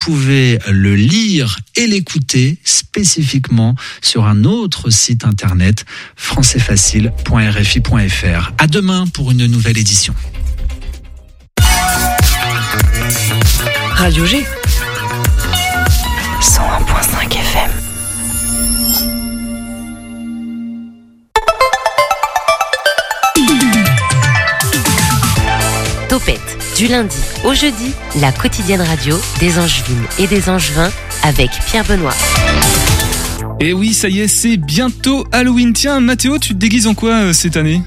pouvez le lire et l'écouter spécifiquement sur un autre site internet françaisfacile.rfi.fr. À demain pour une nouvelle édition. Radio G. 101.5 du lundi au jeudi, la quotidienne radio des Angevines et des Angevins avec Pierre Benoît. Et oui, ça y est, c'est bientôt Halloween. Tiens, Mathéo, tu te déguises en quoi euh, cette année?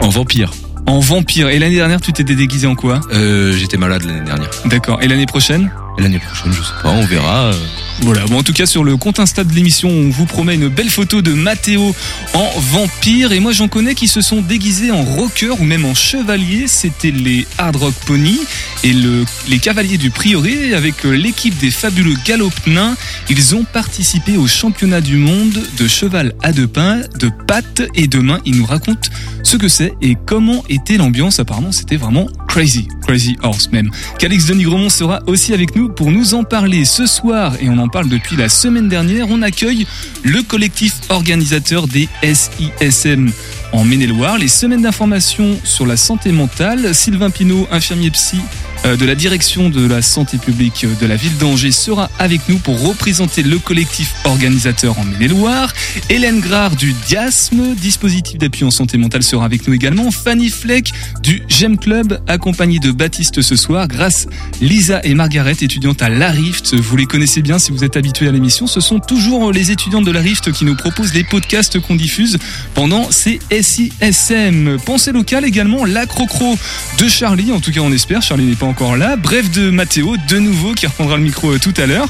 En vampire. En vampire. Et l'année dernière, tu t'étais déguisé en quoi? Euh, j'étais malade l'année dernière. D'accord. Et l'année prochaine? L'année prochaine, je sais pas, on verra. Voilà, bon en tout cas sur le compte Insta de l'émission, on vous promet une belle photo de Mathéo en vampire. Et moi j'en connais qui se sont déguisés en rocker ou même en chevalier, c'était les Hard Rock Pony et le, les cavaliers du Prieuré avec l'équipe des fabuleux galopnins, ils ont participé au championnat du monde de cheval à deux pains, de pattes. Et de mains, ils nous racontent ce que c'est et comment était l'ambiance, apparemment c'était vraiment crazy, crazy horse même. Calix Denis Gromont sera aussi avec nous pour nous en parler ce soir et on en parle depuis la semaine dernière. On accueille le collectif organisateur des SISM en Maine-et-Loire, les semaines d'information sur la santé mentale. Sylvain Pinault, infirmier psy de la direction de la santé publique de la ville d'Angers sera avec nous pour représenter le collectif organisateur en Maine-et-Loire. Hélène Grard du DIASM, dispositif d'appui en santé mentale, sera avec nous également. Fanny Fleck du GEM Club, accompagnée de Baptiste ce soir, grâce Lisa et Margaret, étudiantes à la Rift. Vous les connaissez bien si vous êtes habitués à l'émission. Ce sont toujours les étudiantes de la Rift qui nous proposent les podcasts qu'on diffuse pendant ces SISM. Pensée locale également, la Crocro de Charlie. En tout cas, on espère. Charlie n'est pas encore là. Bref de Mathéo, de nouveau, qui reprendra le micro euh, tout à l'heure.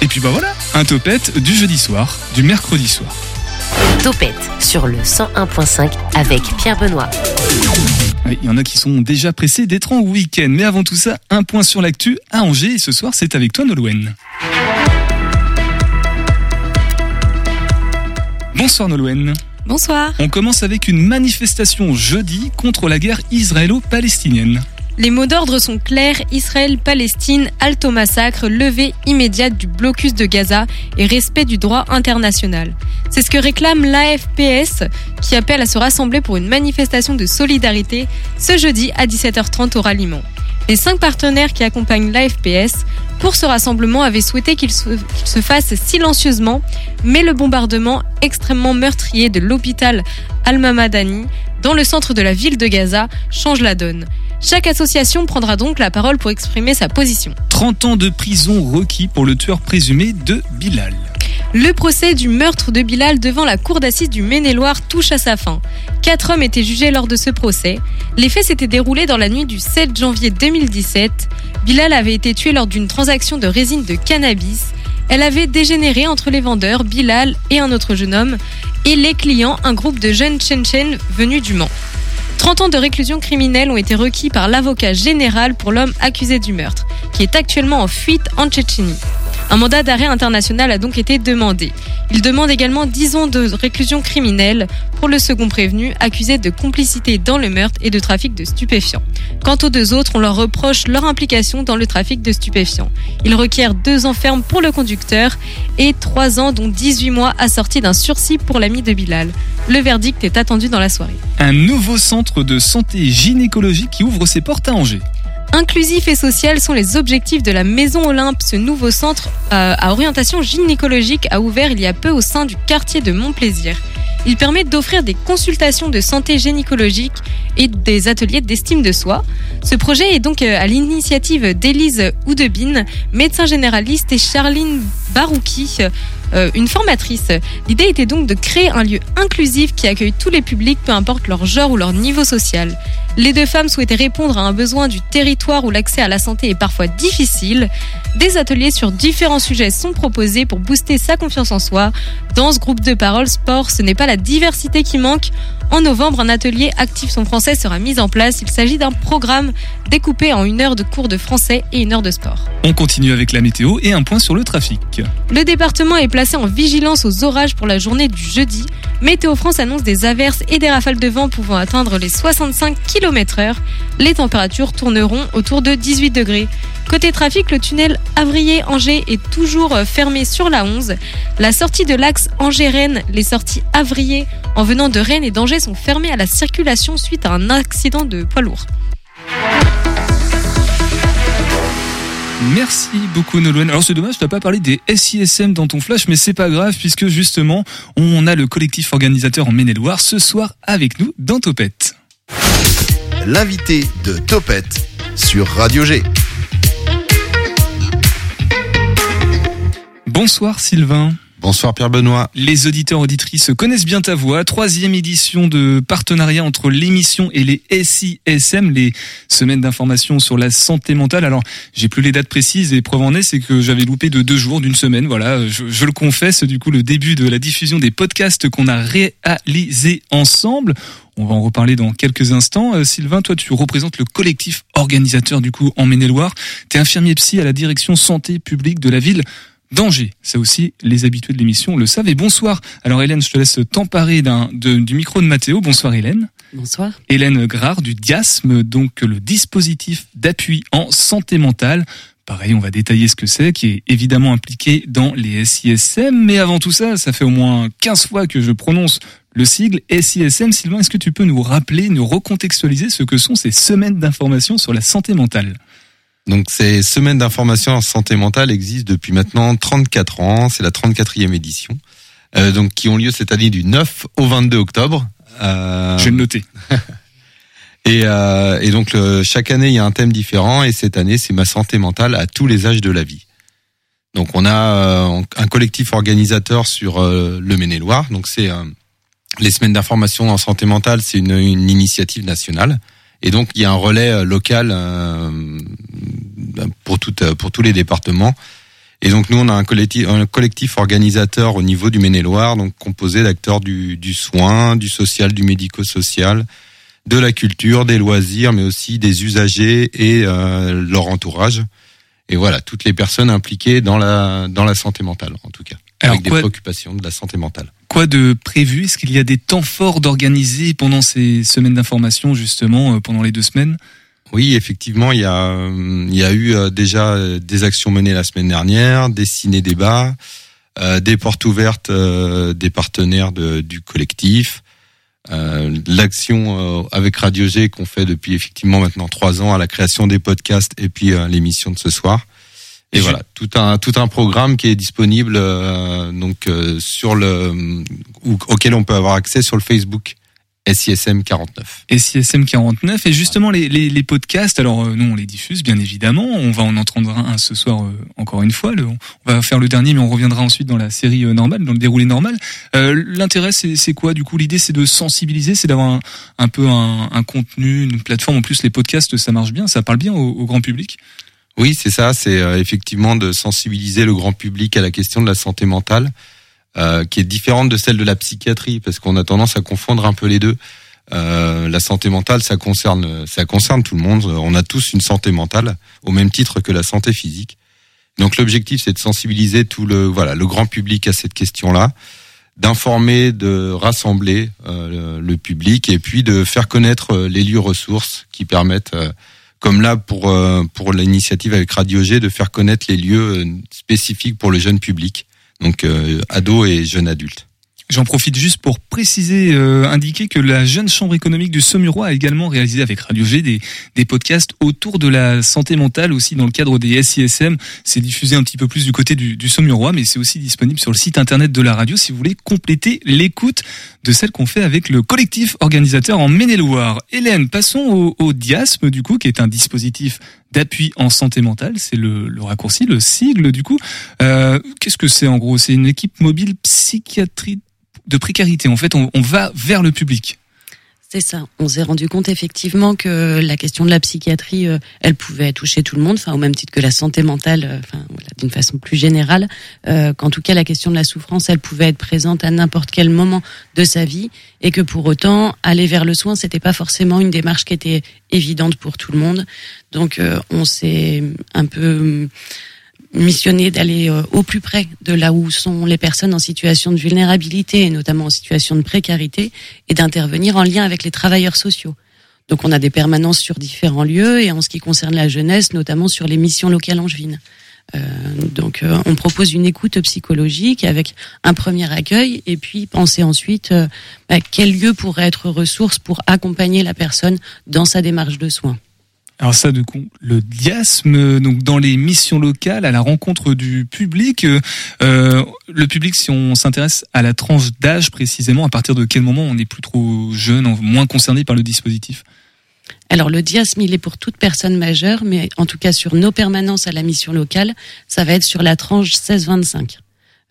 Et puis bah voilà, un topette du jeudi soir, du mercredi soir. Topette sur le 101.5 avec Pierre Benoît. Oui, Il y en a qui sont déjà pressés d'être en week-end. Mais avant tout ça, un point sur l'actu à Angers. Et ce soir, c'est avec toi, Nolwenn. Bonsoir, Nolwenn. Bonsoir. On commence avec une manifestation jeudi contre la guerre israélo-palestinienne. Les mots d'ordre sont clairs Israël-Palestine, halte au massacre, levée immédiate du blocus de Gaza et respect du droit international. C'est ce que réclame l'AFPS qui appelle à se rassembler pour une manifestation de solidarité ce jeudi à 17h30 au ralliement. Les cinq partenaires qui accompagnent l'AFPS pour ce rassemblement avaient souhaité qu'il se, qu'il se fasse silencieusement, mais le bombardement extrêmement meurtrier de l'hôpital Al-Mamadani dans le centre de la ville de Gaza change la donne. Chaque association prendra donc la parole pour exprimer sa position. 30 ans de prison requis pour le tueur présumé de Bilal. Le procès du meurtre de Bilal devant la cour d'assises du Maine-et-Loire touche à sa fin. Quatre hommes étaient jugés lors de ce procès. Les faits s'étaient déroulés dans la nuit du 7 janvier 2017. Bilal avait été tué lors d'une transaction de résine de cannabis. Elle avait dégénéré entre les vendeurs, Bilal et un autre jeune homme, et les clients, un groupe de jeunes Tchétchènes venus du Mans. 30 ans de réclusion criminelle ont été requis par l'avocat général pour l'homme accusé du meurtre, qui est actuellement en fuite en Tchétchénie. Un mandat d'arrêt international a donc été demandé. Il demande également 10 ans de réclusion criminelle pour le second prévenu, accusé de complicité dans le meurtre et de trafic de stupéfiants. Quant aux deux autres, on leur reproche leur implication dans le trafic de stupéfiants. Ils requièrent deux ans ferme pour le conducteur et 3 ans dont 18 mois assortis d'un sursis pour l'ami de Bilal. Le verdict est attendu dans la soirée. Un nouveau centre de santé gynécologique qui ouvre ses portes à Angers. Inclusif et social sont les objectifs de la Maison Olympe. Ce nouveau centre euh, à orientation gynécologique a ouvert il y a peu au sein du quartier de Montplaisir. Il permet d'offrir des consultations de santé gynécologique et des ateliers d'estime de soi. Ce projet est donc euh, à l'initiative d'Élise Oudebine, médecin généraliste, et Charline Barouki, euh, une formatrice. L'idée était donc de créer un lieu inclusif qui accueille tous les publics, peu importe leur genre ou leur niveau social. Les deux femmes souhaitaient répondre à un besoin du territoire où l'accès à la santé est parfois difficile. Des ateliers sur différents sujets sont proposés pour booster sa confiance en soi. Dans ce groupe de parole sport, ce n'est pas la diversité qui manque. En novembre, un atelier Active son français sera mis en place. Il s'agit d'un programme découpé en une heure de cours de français et une heure de sport. On continue avec la météo et un point sur le trafic. Le département est placé en vigilance aux orages pour la journée du jeudi. Météo France annonce des averses et des rafales de vent pouvant atteindre les 65 km km heure. Les températures tourneront autour de 18 degrés. Côté trafic, le tunnel Avrier-Angers est toujours euh, fermé sur la 11. La sortie de l'axe Angers-Rennes, les sorties Avrier en venant de Rennes et d'Angers sont fermées à la circulation suite à un accident de poids lourd. Merci beaucoup Nolwenn. Alors c'est dommage, tu n'as pas parlé des SISM dans ton flash, mais c'est pas grave puisque justement on a le collectif organisateur en Maine-et-Loire ce soir avec nous dans Topette. L'invité de Topette sur Radio G. Bonsoir Sylvain. Bonsoir Pierre Benoît. Les auditeurs auditrices connaissent bien ta voix. Troisième édition de partenariat entre l'émission et les SISM, les semaines d'information sur la santé mentale. Alors, j'ai plus les dates précises et preuve en est, c'est que j'avais loupé de deux jours, d'une semaine. Voilà, je, je, le confesse. Du coup, le début de la diffusion des podcasts qu'on a réalisés ensemble. On va en reparler dans quelques instants. Euh, Sylvain, toi, tu représentes le collectif organisateur du coup en Maine-et-Loire. T'es infirmier psy à la direction santé publique de la ville danger. Ça aussi, les habitués de l'émission le savent. Et bonsoir. Alors Hélène, je te laisse t'emparer d'un du micro de Mathéo. Bonsoir Hélène. Bonsoir. Hélène Grard du DIASM, donc le dispositif d'appui en santé mentale. Pareil, on va détailler ce que c'est, qui est évidemment impliqué dans les SISM. Mais avant tout ça, ça fait au moins 15 fois que je prononce le sigle SISM. Sylvain, est-ce que tu peux nous rappeler, nous recontextualiser ce que sont ces semaines d'information sur la santé mentale? Donc ces semaines d'information en santé mentale existent depuis maintenant 34 ans, c'est la 34e édition, euh, donc qui ont lieu cette année du 9 au 22 octobre. Euh... Je vais le noter. et, euh, et, donc le, chaque année il y a un thème différent et cette année c'est ma santé mentale à tous les âges de la vie. Donc on a euh, un collectif organisateur sur euh, le Maine-et-Loire, donc c'est euh, les semaines d'information en santé mentale, c'est une, une initiative nationale. Et donc il y a un relais euh, local euh, pour tout, euh, pour tous les départements. Et donc nous on a un collectif, un collectif organisateur au niveau du Maine-et-Loire, donc composé d'acteurs du, du soin, du social, du médico-social, de la culture, des loisirs, mais aussi des usagers et euh, leur entourage. Et voilà, toutes les personnes impliquées dans la dans la santé mentale, en tout cas, Alors avec des préoccupations de la santé mentale. Quoi de prévu? Est-ce qu'il y a des temps forts d'organiser pendant ces semaines d'information, justement, euh, pendant les deux semaines? Oui, effectivement, il y a, euh, il y a eu euh, déjà des actions menées la semaine dernière, des ciné-débats, des portes ouvertes des partenaires du collectif, l'action avec Radio G qu'on fait depuis effectivement maintenant trois ans à la création des podcasts et puis l'émission de ce soir. Et voilà, tout un tout un programme qui est disponible euh, donc euh, sur le ou- auquel on peut avoir accès sur le Facebook SISM 49. et CSM 49 et justement les, les, les podcasts alors euh, nous on les diffuse bien évidemment. On va en entendre un ce soir euh, encore une fois. Le, on va faire le dernier mais on reviendra ensuite dans la série euh, normale dans le déroulé normal. Euh, l'intérêt c'est c'est quoi du coup? L'idée c'est de sensibiliser c'est d'avoir un, un peu un, un contenu une plateforme. En plus les podcasts ça marche bien ça parle bien au, au grand public Oui, c'est ça. C'est euh, effectivement de sensibiliser le grand public à la question de la santé mentale, euh, qui est différente de celle de la psychiatrie, parce qu'on a tendance à confondre un peu les deux. Euh, la santé mentale, ça concerne, ça concerne tout le monde. On a tous une santé mentale, au même titre que la santé physique. Donc l'objectif, c'est de sensibiliser tout le, voilà, le grand public à cette question-là, d'informer, de rassembler euh, le, le public, et puis de faire connaître euh, les lieux ressources qui permettent euh, comme là pour euh, pour l'initiative avec Radio G de faire connaître les lieux euh, spécifiques pour le jeune public, donc euh, ados et jeunes adultes. J'en profite juste pour préciser, euh, indiquer que la jeune chambre économique du Saumurois a également réalisé avec Radio G des, des podcasts autour de la santé mentale aussi dans le cadre des SISM. C'est diffusé un petit peu plus du côté du, du mais c'est aussi disponible sur le site internet de la radio si vous voulez compléter l'écoute de celle qu'on fait avec le collectif organisateur en Maine-et-Loire. Hélène, passons au, au du coup, qui est un dispositif d'appui en santé mentale, c'est le, le raccourci, le sigle du coup. Euh, Qu'est-ce que c'est en gros? C'est une équipe mobile psychiatrie de précarité. En fait, on, on va vers le public. C'est ça. On s'est rendu compte effectivement que la question de la psychiatrie, euh, elle pouvait toucher tout le monde, enfin au même titre que la santé mentale, euh, enfin voilà, d'une façon plus générale. Euh, Qu'en tout cas la question de la souffrance, elle pouvait être présente à n'importe quel moment de sa vie, et que pour autant aller vers le soin, c'était pas forcément une démarche qui était évidente pour tout le monde. Donc euh, on s'est un peu missionné d'aller euh, au plus près de là où sont les personnes en situation de vulnérabilité et notamment en situation de précarité et d'intervenir en lien avec les travailleurs sociaux. Donc on a des permanences sur différents lieux et en ce qui concerne la jeunesse, notamment sur les missions locales angevines. Euh, donc euh, on propose une écoute psychologique avec un premier accueil et puis penser ensuite euh, bah, quel lieu pourrait être ressource pour accompagner la personne dans sa démarche de soins. Alors ça, du coup, le diasme, donc dans les missions locales, à la rencontre du public, euh, le public, si on s'intéresse à la tranche d'âge précisément, à partir de quel moment on est plus trop jeune, moins concerné par le dispositif? Alors le diasme, il est pour toute personne majeure, mais en tout cas sur nos permanences à la mission locale, ça va être sur la tranche 16-25.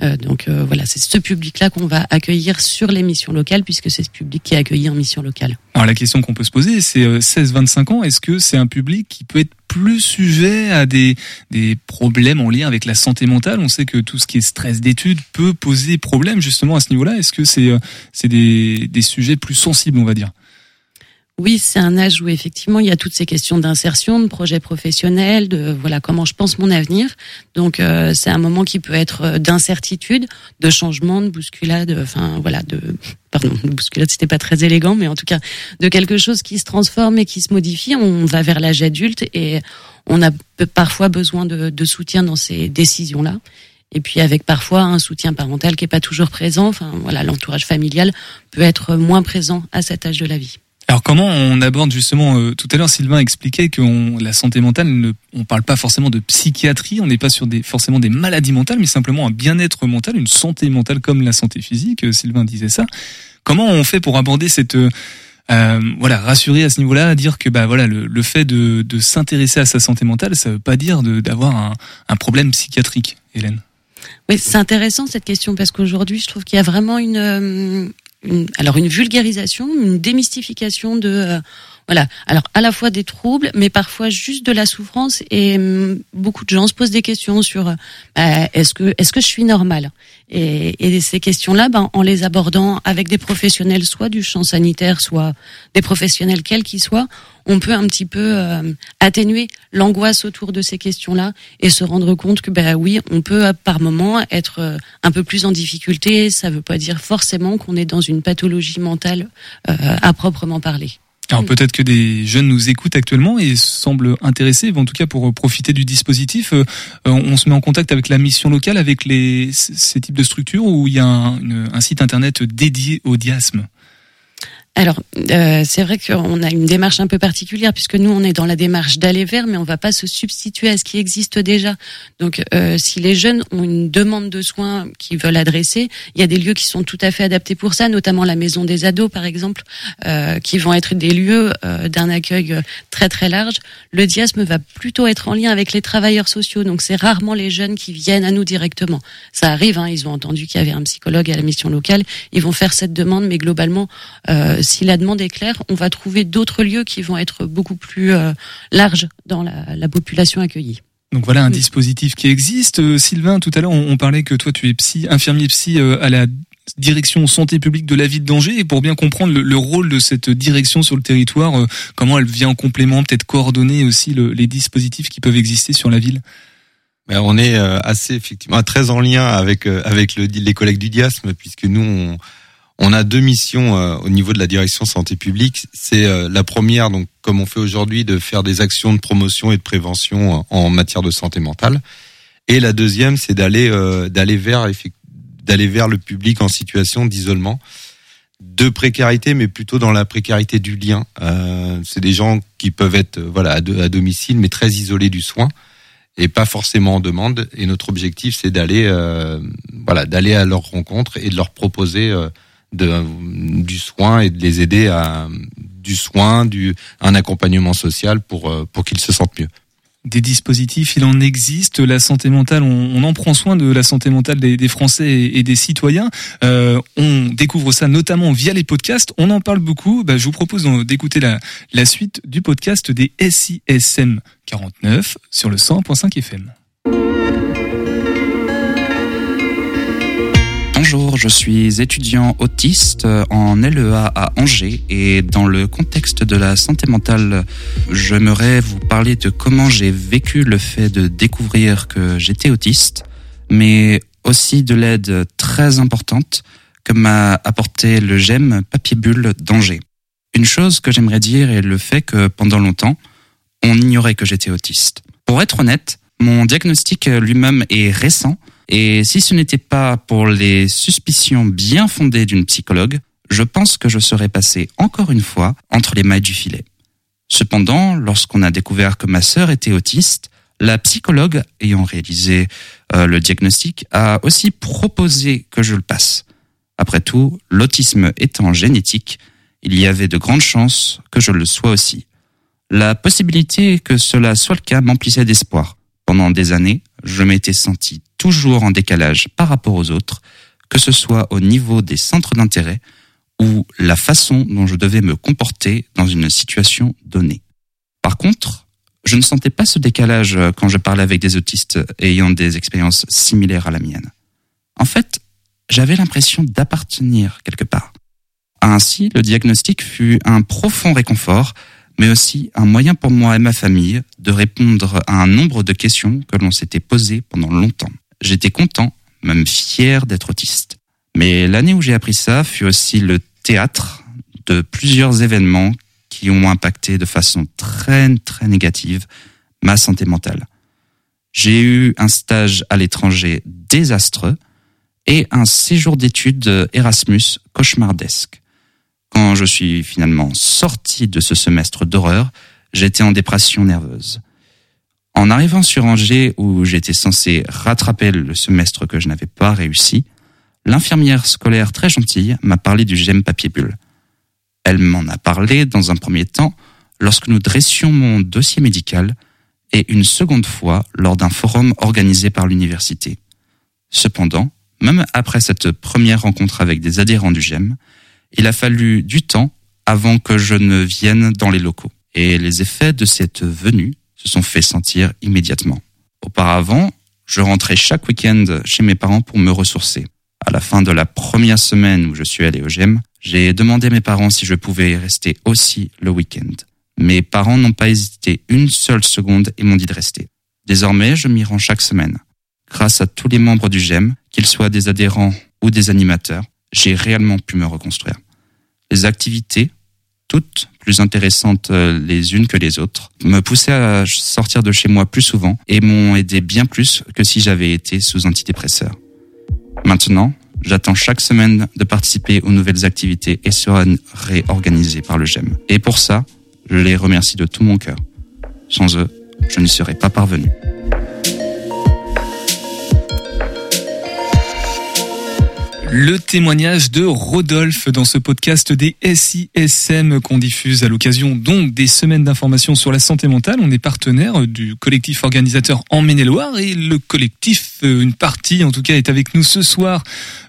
Euh, donc euh, voilà, c'est ce public-là qu'on va accueillir sur les missions locales, puisque c'est ce public qui est accueilli en mission locale. Alors la question qu'on peut se poser, c'est 16-25 ans, est-ce que c'est un public qui peut être plus sujet à des, des problèmes en lien avec la santé mentale? On sait que tout ce qui est stress d'études peut poser problème justement à ce niveau-là. Est-ce que c'est c'est des, des sujets plus sensibles, on va dire? Oui, c'est un âge où effectivement il y a toutes ces questions d'insertion, de projet professionnel, de voilà comment je pense mon avenir. Donc euh, c'est un moment qui peut être euh, d'incertitude, de changement, de bousculade, enfin voilà, de pardon, de bousculade c'était pas très élégant, mais en tout cas de quelque chose qui se transforme et qui se modifie. On va vers l'âge adulte et on a parfois besoin de, de soutien dans ces décisions là et puis avec parfois un soutien parental qui est pas toujours présent. Enfin voilà, l'entourage familial peut être moins présent à cet âge de la vie. Alors comment on aborde justement euh, tout à l'heure Sylvain expliquait que la santé mentale ne, on parle pas forcément de psychiatrie, on n'est pas sur des forcément des maladies mentales mais simplement un bien-être mental, une santé mentale comme la santé physique, euh, Sylvain disait ça. Comment on fait pour aborder cette euh, voilà, rassurer à ce niveau-là, dire que bah voilà le, fait de, s'intéresser à sa santé mentale, ça veut pas dire d'avoir un problème psychiatrique, Hélène? Oui, c'est intéressant cette question parce qu'aujourd'hui, je trouve qu'il y a vraiment une, alors une vulgarisation, une démystification de euh, voilà. Alors à la fois des troubles, mais parfois juste de la souffrance. Et hum, beaucoup de gens se posent des questions sur euh, bah, est-ce que est-ce que je suis normal et, ces questions-là, ben, en les abordant avec des professionnels, soit du champ sanitaire, soit des professionnels quels qu'ils soient, on peut un petit peu euh, atténuer l'angoisse autour de ces questions-là et se rendre compte que ben oui, on peut par moment être euh, un peu plus en difficulté. Ça ne veut pas dire forcément qu'on est dans une pathologie mentale à proprement parler. Alors peut-être que des jeunes nous écoutent actuellement et semblent intéressés, en tout cas pour profiter du dispositif. Euh, on se met en contact avec la mission locale, avec les, ces types de structures où il y a un, un site internet dédié au diasme? Alors, euh, c'est vrai qu'on a une démarche un peu particulière puisque nous, on est dans la démarche d'aller vers, mais on va pas se substituer à ce qui existe déjà. Donc, euh, si les jeunes ont une demande de soins qu'ils veulent adresser, il y a des lieux qui sont tout à fait adaptés pour ça, notamment la maison des ados, par exemple, euh, qui vont être des lieux euh, d'un accueil très très large. Le diasme va plutôt être en lien avec les travailleurs sociaux, donc c'est rarement les jeunes qui viennent à nous directement. Ça arrive, hein, ils ont entendu qu'il y avait un psychologue à la mission locale, ils vont faire cette demande, mais globalement si la demande est claire, on va trouver d'autres lieux qui vont être beaucoup plus euh, larges dans la, population accueillie. Donc voilà un dispositif qui existe. Euh, Sylvain, tout à l'heure, on, parlait que toi, tu es psy, infirmier psy euh, à la direction santé publique de la ville d'Angers. Et pour bien comprendre le, rôle de cette direction sur le territoire, comment elle vient en complément, peut-être coordonner aussi les dispositifs qui peuvent exister sur la ville? Ben, on est assez effectivement très en lien avec avec les collègues du diasme puisque nous on, on a deux missions euh, au niveau de la direction santé publique. C'est euh, la première, donc comme on fait aujourd'hui, de faire des actions de promotion et de prévention euh, en matière de santé mentale. Et la deuxième, c'est d'aller d'aller vers d'aller vers le public en situation d'isolement, de précarité, mais plutôt dans la précarité du lien. c'est des gens qui peuvent être voilà à, à, domicile, mais très isolés du soin et pas forcément en demande. Et notre objectif, c'est d'aller voilà d'aller à leur rencontre et de leur proposer du soin et de les aider à du soin, du un accompagnement social pour euh, pour qu'ils se sentent mieux des dispositifs, il en existe. La santé mentale, on, en prend soin de la santé mentale des, Français et, des citoyens. Euh, on découvre ça notamment via les podcasts. On en parle beaucoup. Bah, je vous propose d'écouter la, la suite du podcast des SISM 49 sur le 100.5 FM. Bonjour, je suis étudiant autiste en LEA à Angers et dans le contexte de la santé mentale, j'aimerais vous parler de comment j'ai vécu le fait de découvrir que j'étais autiste, mais aussi de l'aide très importante que m'a apporté le GEM Papier Bulle d'Angers. Une chose que j'aimerais dire est le fait que pendant longtemps, on ignorait que j'étais autiste. Pour être honnête, mon diagnostic lui-même est récent et si ce n'était pas pour les suspicions bien fondées d'une psychologue, je pense que je serais passé encore une fois entre les mailles du filet. Cependant, lorsqu'on a découvert que ma sœur était autiste, la psychologue ayant réalisé euh, le diagnostic a aussi proposé que je le passe. Après tout, l'autisme étant génétique, il y avait de grandes chances que je le sois aussi. La possibilité que cela soit le cas m'emplissait d'espoir. Pendant des années, je m'étais senti toujours en décalage par rapport aux autres, que ce soit au niveau des centres d'intérêt ou la façon dont je devais me comporter dans une situation donnée. Par contre, je ne sentais pas ce décalage quand je parlais avec des autistes ayant des expériences similaires à la mienne. En fait, j'avais l'impression d'appartenir quelque part. Ainsi, le diagnostic fut un profond réconfort, mais aussi un moyen pour moi et ma famille de répondre à un nombre de questions que l'on s'était posées pendant longtemps. J'étais content, même fier d'être autiste. Mais l'année où j'ai appris ça fut aussi le théâtre de plusieurs événements qui ont impacté de façon très très négative ma santé mentale. J'ai eu un stage à l'étranger désastreux et un séjour d'études Erasmus cauchemardesque. Quand je suis finalement sorti de ce semestre d'horreur, j'étais en dépression nerveuse. En arrivant sur Angers, où j'étais censé rattraper le semestre que je n'avais pas réussi, l'infirmière scolaire très gentille m'a parlé du GEM papier bulle. Elle m'en a parlé dans un premier temps lorsque nous dressions mon dossier médical et une seconde fois lors d'un forum organisé par l'université. Cependant, même après cette première rencontre avec des adhérents du GEM, il a fallu du temps avant que je ne vienne dans les locaux. Et les effets de cette venue sont fait sentir immédiatement. Auparavant, je rentrais chaque week-end chez mes parents pour me ressourcer. À la fin de la première semaine où je suis allé au GEM, j'ai demandé à mes parents si je pouvais rester aussi le week-end. Mes parents n'ont pas hésité une seule seconde et m'ont dit de rester. Désormais, je m'y rends chaque semaine. Grâce à tous les membres du GEM, qu'ils soient des adhérents ou des animateurs, j'ai réellement pu me reconstruire. Les activités, toutes plus intéressantes euh, les unes que les autres, me poussaient à sortir de chez moi plus souvent et m'ont aidé bien plus que si j'avais été sous antidépresseur. Maintenant, j'attends chaque semaine de participer aux nouvelles activités et sera réorganisé par le GEM. Et pour ça, je les remercie de tout mon cœur. Sans eux, je n'y serais pas parvenu. Le témoignage de Rodolphe dans ce podcast des SISM qu'on diffuse à l'occasion donc des semaines d'information sur la santé mentale. On est partenaire du collectif organisateur en Maine-et-Loire et le collectif, euh, une partie en tout cas, est avec nous ce soir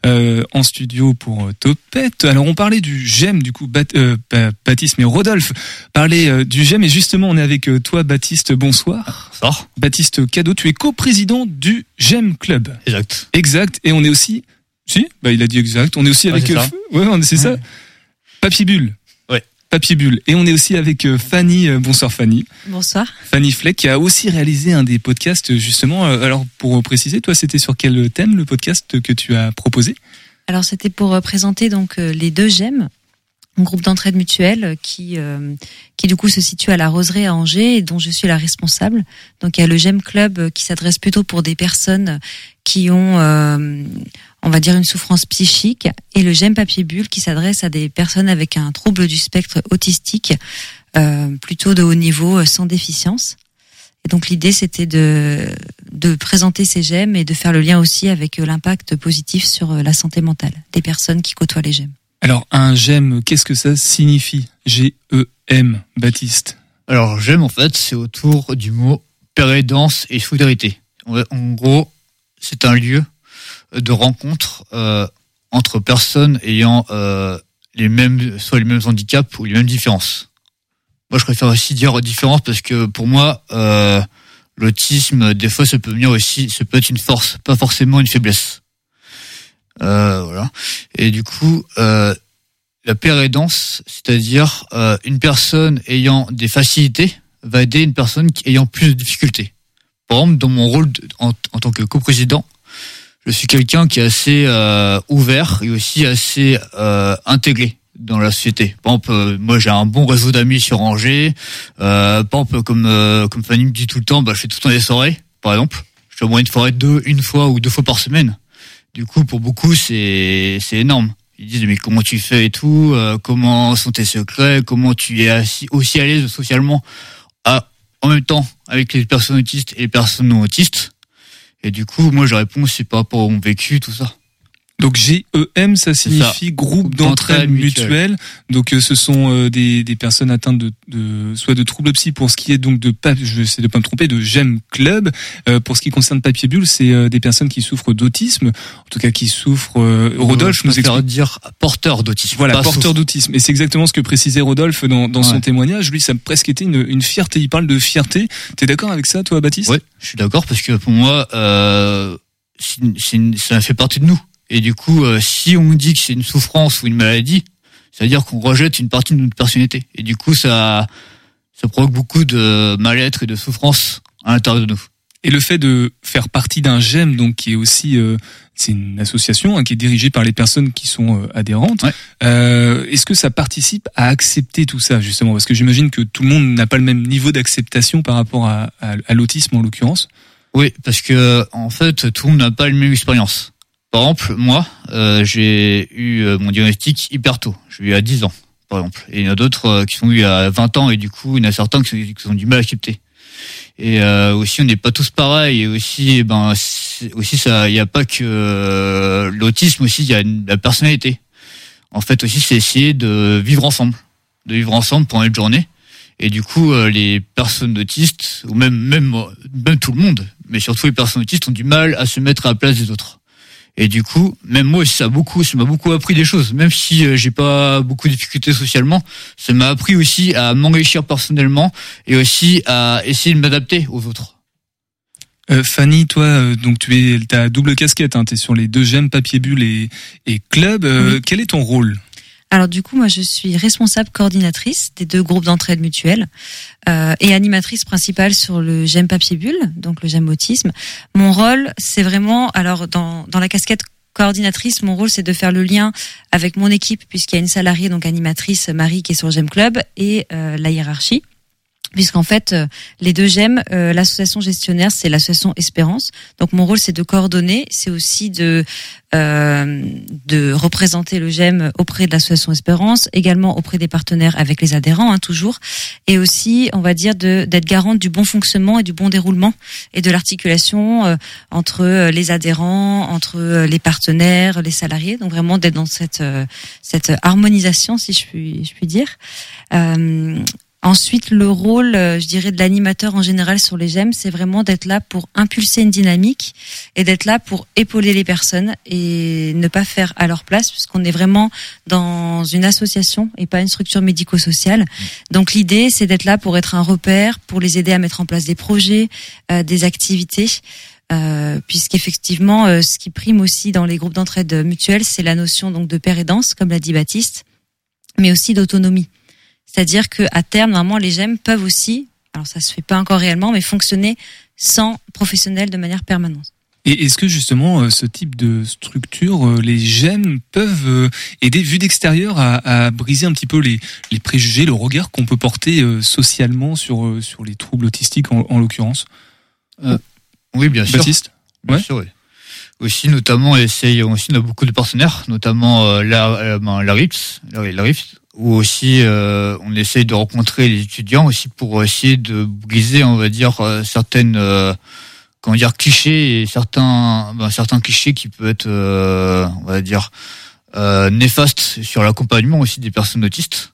euh, en studio pour euh, Topette. Alors on parlait du GEM du coup, Bat, euh, Baptiste, mais Rodolphe parlait euh, du GEM et justement on est avec toi Baptiste, bonsoir. Bonsoir. Baptiste Cadeau, tu es coprésident du GEM Club. Exact. Exact. Et on est aussi si, bah il a dit exact. On est aussi Ouais, avec c'est euh, ça. F- ouais, c'est ça. Papier bulle. Ouais. Papier bulle. Et on est aussi avec euh, Fanny. euh, bonsoir Fanny. Bonsoir. Fanny Fleck qui a aussi réalisé un des podcasts euh, justement. euh, alors pour préciser, toi c'était sur quel thème le podcast que tu as proposé? Alors c'était pour euh, présenter donc euh, les deux GEM, un groupe d'entraide mutuelle euh, qui euh, qui du coup se situe à la Roseraie à Angers et dont je suis la responsable. Donc il y a le GEM Club euh, qui s'adresse plutôt pour des personnes qui ont euh, on va dire une souffrance psychique et le GEM Papier Bulle qui s'adresse à des personnes avec un trouble du spectre autistique euh, plutôt de haut niveau euh, sans déficience. Et donc l'idée c'était de de présenter ces gemmes et de faire le lien aussi avec l'impact positif sur la santé mentale des personnes qui côtoient les gemmes. Alors un j'aime, qu'est-ce que ça signifie? G-E-M, Baptiste. Alors, j'aime en fait, c'est autour du mot pérédance et solidarité. En gros, c'est un lieu de rencontre euh, entre personnes ayant euh, les mêmes, soit les mêmes handicaps ou les mêmes différences. Moi, je préfère aussi dire différence parce que pour moi, euh, l'autisme, des fois, ça peut venir aussi, ça peut être une force, pas forcément une faiblesse. Voilà. Et du coup, la pérédance, c'est-à-dire euh, une personne ayant des facilités va aider une personne ayant plus de difficultés. Par exemple, dans mon rôle en, en tant que coprésident, je suis quelqu'un qui est assez euh, ouvert et aussi assez euh, intégré dans la société. Par exemple, euh, moi j'ai un bon réseau d'amis sur Angers. Euh, par exemple, comme euh, comme Fanny me dit tout le temps, bah, je fais tout le temps des soirées, par exemple. Je fais au moins une forêt deux, une fois ou deux fois par semaine. Du coup, pour beaucoup, c'est c'est énorme. Ils disent mais comment tu fais et tout, euh, comment sont tes secrets, comment tu es aussi à l'aise socialement, à- en même temps avec les personnes autistes et les personnes non autistes. Et du coup, moi je réponds c'est par rapport à mon vécu, tout ça. Donc GEM, ça signifie groupe d'entraide mutuelle. Donc euh, ce sont euh, des, des personnes atteintes de, de soit de troubles psy pour ce qui est donc de pa- je sais de pas me tromper de GEM Club. Euh, pour ce qui concerne Papier Bulle, c'est euh, des personnes qui souffrent d'autisme, en tout cas qui souffrent. euh, Rodolphe je nous explique. dire porteur d'autisme. Voilà, pas porteur d'autisme. Et c'est exactement ce que précisait Rodolphe dans, dans son témoignage. Lui, ça a presque été une, une fierté. Il parle de fierté. T'es d'accord avec ça, toi, Baptiste? Ouais, je suis d'accord parce que pour moi, euh, c'est une- c'est une- ça fait partie de nous. Et du coup, euh, si on dit que c'est une souffrance ou une maladie, c'est-à-dire qu'on rejette une partie de notre personnalité. Et du coup, ça, ça provoque beaucoup de mal-être et de souffrance à l'intérieur de nous. Et le fait de faire partie d'un GEM, donc qui est aussi, euh, c'est une association hein, qui est dirigée par les personnes qui sont euh, adhérentes. Ouais. Euh, Est-ce que ça participe à accepter tout ça justement? Parce que j'imagine que tout le monde n'a pas le même niveau d'acceptation par rapport à, à, à l'autisme en l'occurrence. Oui, parce que en fait, tout le monde n'a pas la même expérience. Par exemple, moi, euh, j'ai eu euh, mon diagnostic hyper tôt. Je l'ai eu à 10 ans, par exemple. Et il y en a d'autres euh, qui sont eu à 20 ans, et du coup, il y en a certains qui, ont du mal à accepter. Et aussi, on n'est pas tous pareils. Et aussi, eh ben, aussi ça, il n'y a pas que l'autisme. Aussi, il y a la personnalité. En fait, aussi, c'est essayer de vivre ensemble, de vivre ensemble pendant une journée. Et du coup, les personnes autistes, ou même, même tout le monde, mais surtout les personnes autistes, ont du mal à se mettre à la place des autres. Et du coup, même moi, ça a beaucoup, ça m'a beaucoup appris des choses. Même si euh, j'ai pas beaucoup de difficultés socialement, ça m'a appris aussi à m'enrichir personnellement et aussi à essayer de m'adapter aux autres. Euh, Fanny, toi, euh, donc tu es, t'as double casquette. Hein, T'es sur les deux GEM, papier bulle et, et club. Euh, Quel est ton rôle? Alors du coup, moi, je suis responsable coordinatrice des deux groupes d'entraide mutuelle euh, et animatrice principale sur le GEM Papier Bulle, donc le GEM Autisme. Mon rôle, c'est vraiment, alors dans, dans la casquette coordinatrice, mon rôle, c'est de faire le lien avec mon équipe, puisqu'il y a une salariée, donc animatrice Marie, qui est sur GEM Club, et euh, la hiérarchie. Puisqu'en fait, euh, les deux GEM, euh, l'association gestionnaire, c'est l'association Espérance. Donc mon rôle, c'est de coordonner, c'est aussi de euh, de représenter le GEM auprès de l'association Espérance, également auprès des partenaires avec les adhérents, hein, toujours, et aussi, on va dire, d'être garante du bon fonctionnement et du bon déroulement et de l'articulation euh, entre euh, les adhérents, entre euh, les partenaires, les salariés. Donc vraiment d'être dans cette cette harmonisation, si je puis je puis dire. Ensuite, le rôle, euh, je dirais, de l'animateur en général sur les GEM, c'est vraiment d'être là pour impulser une dynamique et d'être là pour épauler les personnes et ne pas faire à leur place, puisqu'on est vraiment dans une association et pas une structure médico-sociale. Donc l'idée, c'est d'être là pour être un repère, pour les aider à mettre en place des projets, euh, des activités. Euh, puisqu'effectivement, euh, ce qui prime aussi dans les groupes d'entraide mutuelle, c'est la notion donc de père aidance, comme l'a dit Baptiste, mais aussi d'autonomie. C'est-à-dire que à terme, normalement, les GEM peuvent aussi, alors ça se fait pas encore réellement, mais fonctionner sans professionnel de manière permanente. Et est-ce que justement euh, ce type de structure, euh, les GEM peuvent euh, aider, vu d'extérieur, à, à briser un petit peu les, les préjugés, le regard qu'on peut porter euh, socialement sur, euh, sur les troubles autistiques en, en l'occurrence? Oui, bien sûr. Baptiste? Bien Ouais. sûr, oui. Aussi, notamment, essaye, aussi, on a beaucoup de partenaires, notamment euh, la, euh, ben, la RIPS, la, la RIPS, où aussi euh, on essaye de rencontrer les étudiants aussi pour essayer de briser, on va dire, euh, certaines, euh, comment dire, clichés et certains, ben, certains clichés qui peuvent être, euh, on va dire, euh, néfastes sur l'accompagnement aussi des personnes autistes.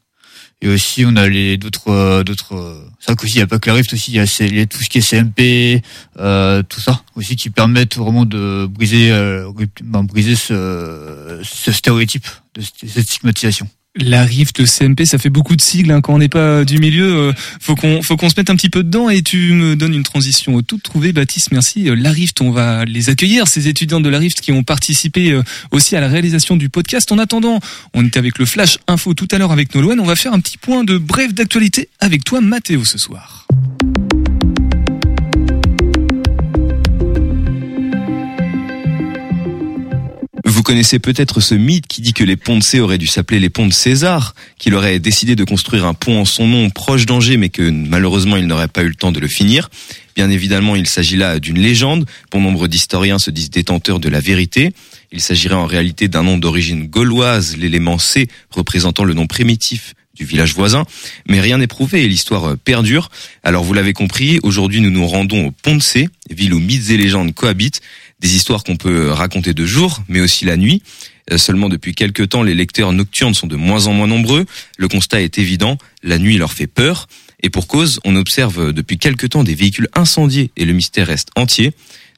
Et aussi, on a les d'autres, euh, d'autres. C'est vrai qu'aussi, il n'y a pas que la Rift aussi, il y a, tout ce qui est CMP, tout ça aussi qui permettent vraiment de briser, ben, briser ce, ce stéréotype, de cette stigmatisation. La RIF, le CMP, ça fait beaucoup de sigles hein, quand on n'est pas du milieu. euh, faut qu'on faut qu'on se mette un petit peu dedans et tu me donnes une transition toute trouvée, Baptiste. Merci. Euh, La RIFT, on va les accueillir, ces étudiants de la RIFT qui ont participé euh, aussi à la réalisation du podcast. En attendant, on était avec le Flash Info tout à l'heure avec Nolwenn. On va faire un petit point de bref d'actualité avec toi, Mathéo, ce soir. Vous connaissez peut-être ce mythe qui dit que les ponts de C auraient dû s'appeler les ponts de César, qu'il aurait décidé de construire un pont en son nom proche d'Angers, mais que malheureusement il n'aurait pas eu le temps de le finir. Bien évidemment, il s'agit là d'une légende. Bon nombre d'historiens se disent détenteurs de la vérité. Il s'agirait en réalité d'un nom d'origine gauloise, l'élément C représentant le nom primitif du village voisin, mais rien n'est prouvé et l'histoire perdure. Alors vous l'avez compris, aujourd'hui nous nous rendons au Pont de C, ville où mythes et légendes cohabitent, des histoires qu'on peut raconter de jour, mais aussi la nuit. Euh, Seulement depuis quelques temps, les lecteurs nocturnes sont de moins en moins nombreux. Le constat est évident, la nuit leur fait peur. Et pour cause, on observe depuis quelques temps des véhicules incendiés et le mystère reste entier.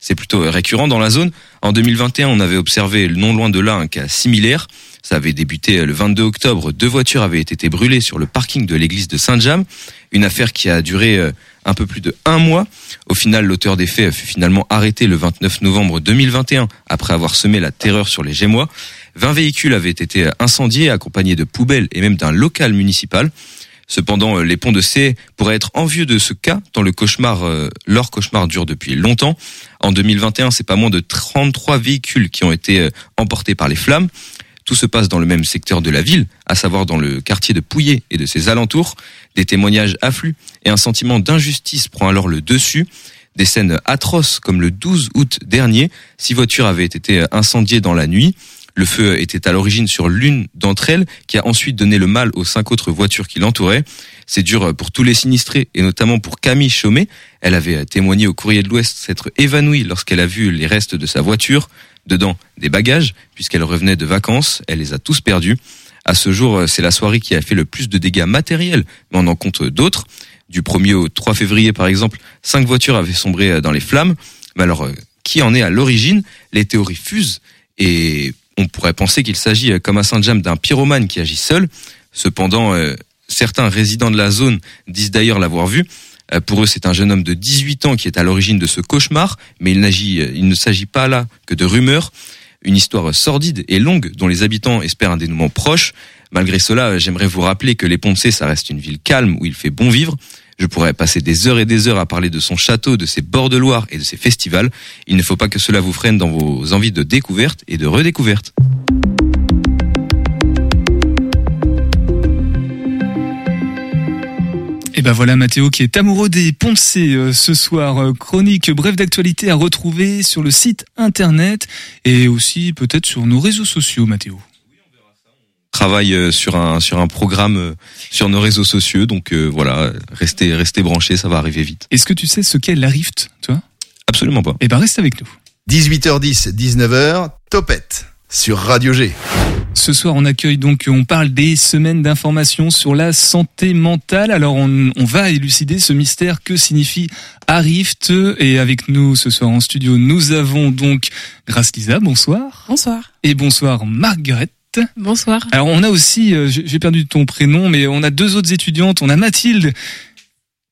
C'est plutôt récurrent dans la zone. En 2021, on avait observé non loin de là un cas similaire. Ça avait débuté le 22 octobre. Deux voitures avaient été brûlées sur le parking de l'église de Saint-James. Une affaire qui a duré euh, un peu plus de un mois. Au final, l'auteur des faits fut finalement arrêté le 29 novembre 2021 après avoir semé la terreur sur les Gémois. 20 véhicules avaient été incendiés, accompagnés de poubelles et même d'un local municipal. Cependant, euh, les ponts de C pourraient être envieux de ce cas, tant le cauchemar, euh, leur cauchemar dure depuis longtemps. En 2021, c'est pas moins de 33 véhicules qui ont été euh, emportés par les flammes. Tout se passe dans le même secteur de la ville, à savoir dans le quartier de Pouillet et de ses alentours. Des témoignages affluent et un sentiment d'injustice prend alors le dessus. Des scènes atroces comme le 12 août dernier, six voitures avaient été incendiées dans la nuit. Le feu était à l'origine sur l'une d'entre elles, qui a ensuite donné le mal aux cinq autres voitures qui l'entouraient. C'est dur pour tous les sinistrés, et notamment pour Camille Chaumet. Elle avait témoigné au Courrier de l'Ouest s'être évanouie lorsqu'elle a vu les restes de sa voiture. Dedans, des bagages, puisqu'elle revenait de vacances. Elle les a tous perdus. À ce jour, c'est la soirée qui a fait le plus de dégâts matériels, mais on en compte d'autres. Du 1er au 3 février, par exemple, cinq voitures avaient sombré dans les flammes. Mais alors, qui en est à l'origine? Les théories fusent et on pourrait penser qu'il s'agit, euh, comme à Saint-James, d'un pyromane qui agit seul. Cependant, euh, certains résidents de la zone disent d'ailleurs l'avoir vu. Euh, pour eux, c'est un jeune homme de 18 ans qui est à l'origine de ce cauchemar, mais il, il ne s'agit pas là que de rumeurs. Une histoire sordide et longue dont les habitants espèrent un dénouement proche. Malgré cela, j'aimerais vous rappeler que les Poncés, ça reste une ville calme où il fait bon vivre. Je pourrais passer des heures et des heures à parler de son château, de ses bords de Loire et de ses festivals. Il ne faut pas que cela vous freine dans vos envies de découverte et de redécouverte. Et ben voilà Mathéo qui est amoureux des Poncés euh, ce soir. Euh, chronique bref d'actualité à retrouver sur le site internet et aussi peut-être sur nos réseaux sociaux Mathéo travaille euh, sur un sur un programme euh, sur nos réseaux sociaux. Donc euh, voilà, restez restez branchés, ça va arriver vite. Est-ce que tu sais ce qu'est la Rift, toi? Absolument pas. Eh ben reste avec nous. 18h10, 19h, Topette sur Radio G. Ce soir, on accueille donc, on parle des semaines d'information sur la santé mentale. Alors, on, on, va élucider ce mystère que signifie Arift. Et avec nous ce soir en studio, nous avons donc Grâce Lisa, bonsoir. Bonsoir. Et bonsoir Margaret. Bonsoir. Alors on a aussi, euh, j'ai perdu ton prénom, mais on a deux autres étudiantes. On a Mathilde,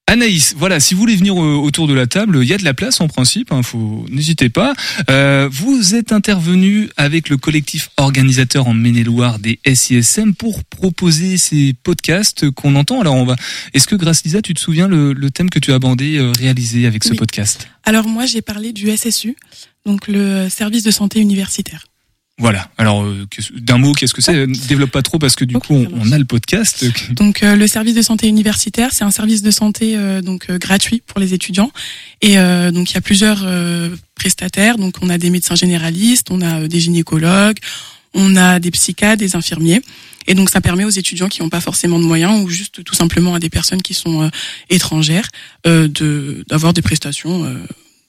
Anaïs. Voilà, si vous voulez venir autour de la table, il y a de la place en principe. Hein, faut, n'hésitez pas. Euh, vous êtes intervenu avec le collectif organisateur en Maine-et-Loire des SISM pour proposer ces podcasts qu'on entend. Alors on va. Est-ce que grâce Lisa, tu te souviens le, le thème que tu as abordé, euh, réalisé avec ce Oui. podcast? Alors moi, j'ai parlé du SSU, donc le service de santé universitaire. Voilà. Alors euh, d'un mot, qu'est-ce que c'est? Développe pas trop parce que du coup on, on a le podcast. Donc euh, le service de santé universitaire, c'est un service de santé euh, donc euh, gratuit pour les étudiants et euh, donc il y a plusieurs euh, prestataires. Donc on a des médecins généralistes, on a des gynécologues, on a des psychiatres, des infirmiers. Et donc ça permet aux étudiants qui n'ont pas forcément de moyens ou juste tout simplement à des personnes qui sont euh, étrangères euh, de d'avoir des prestations euh,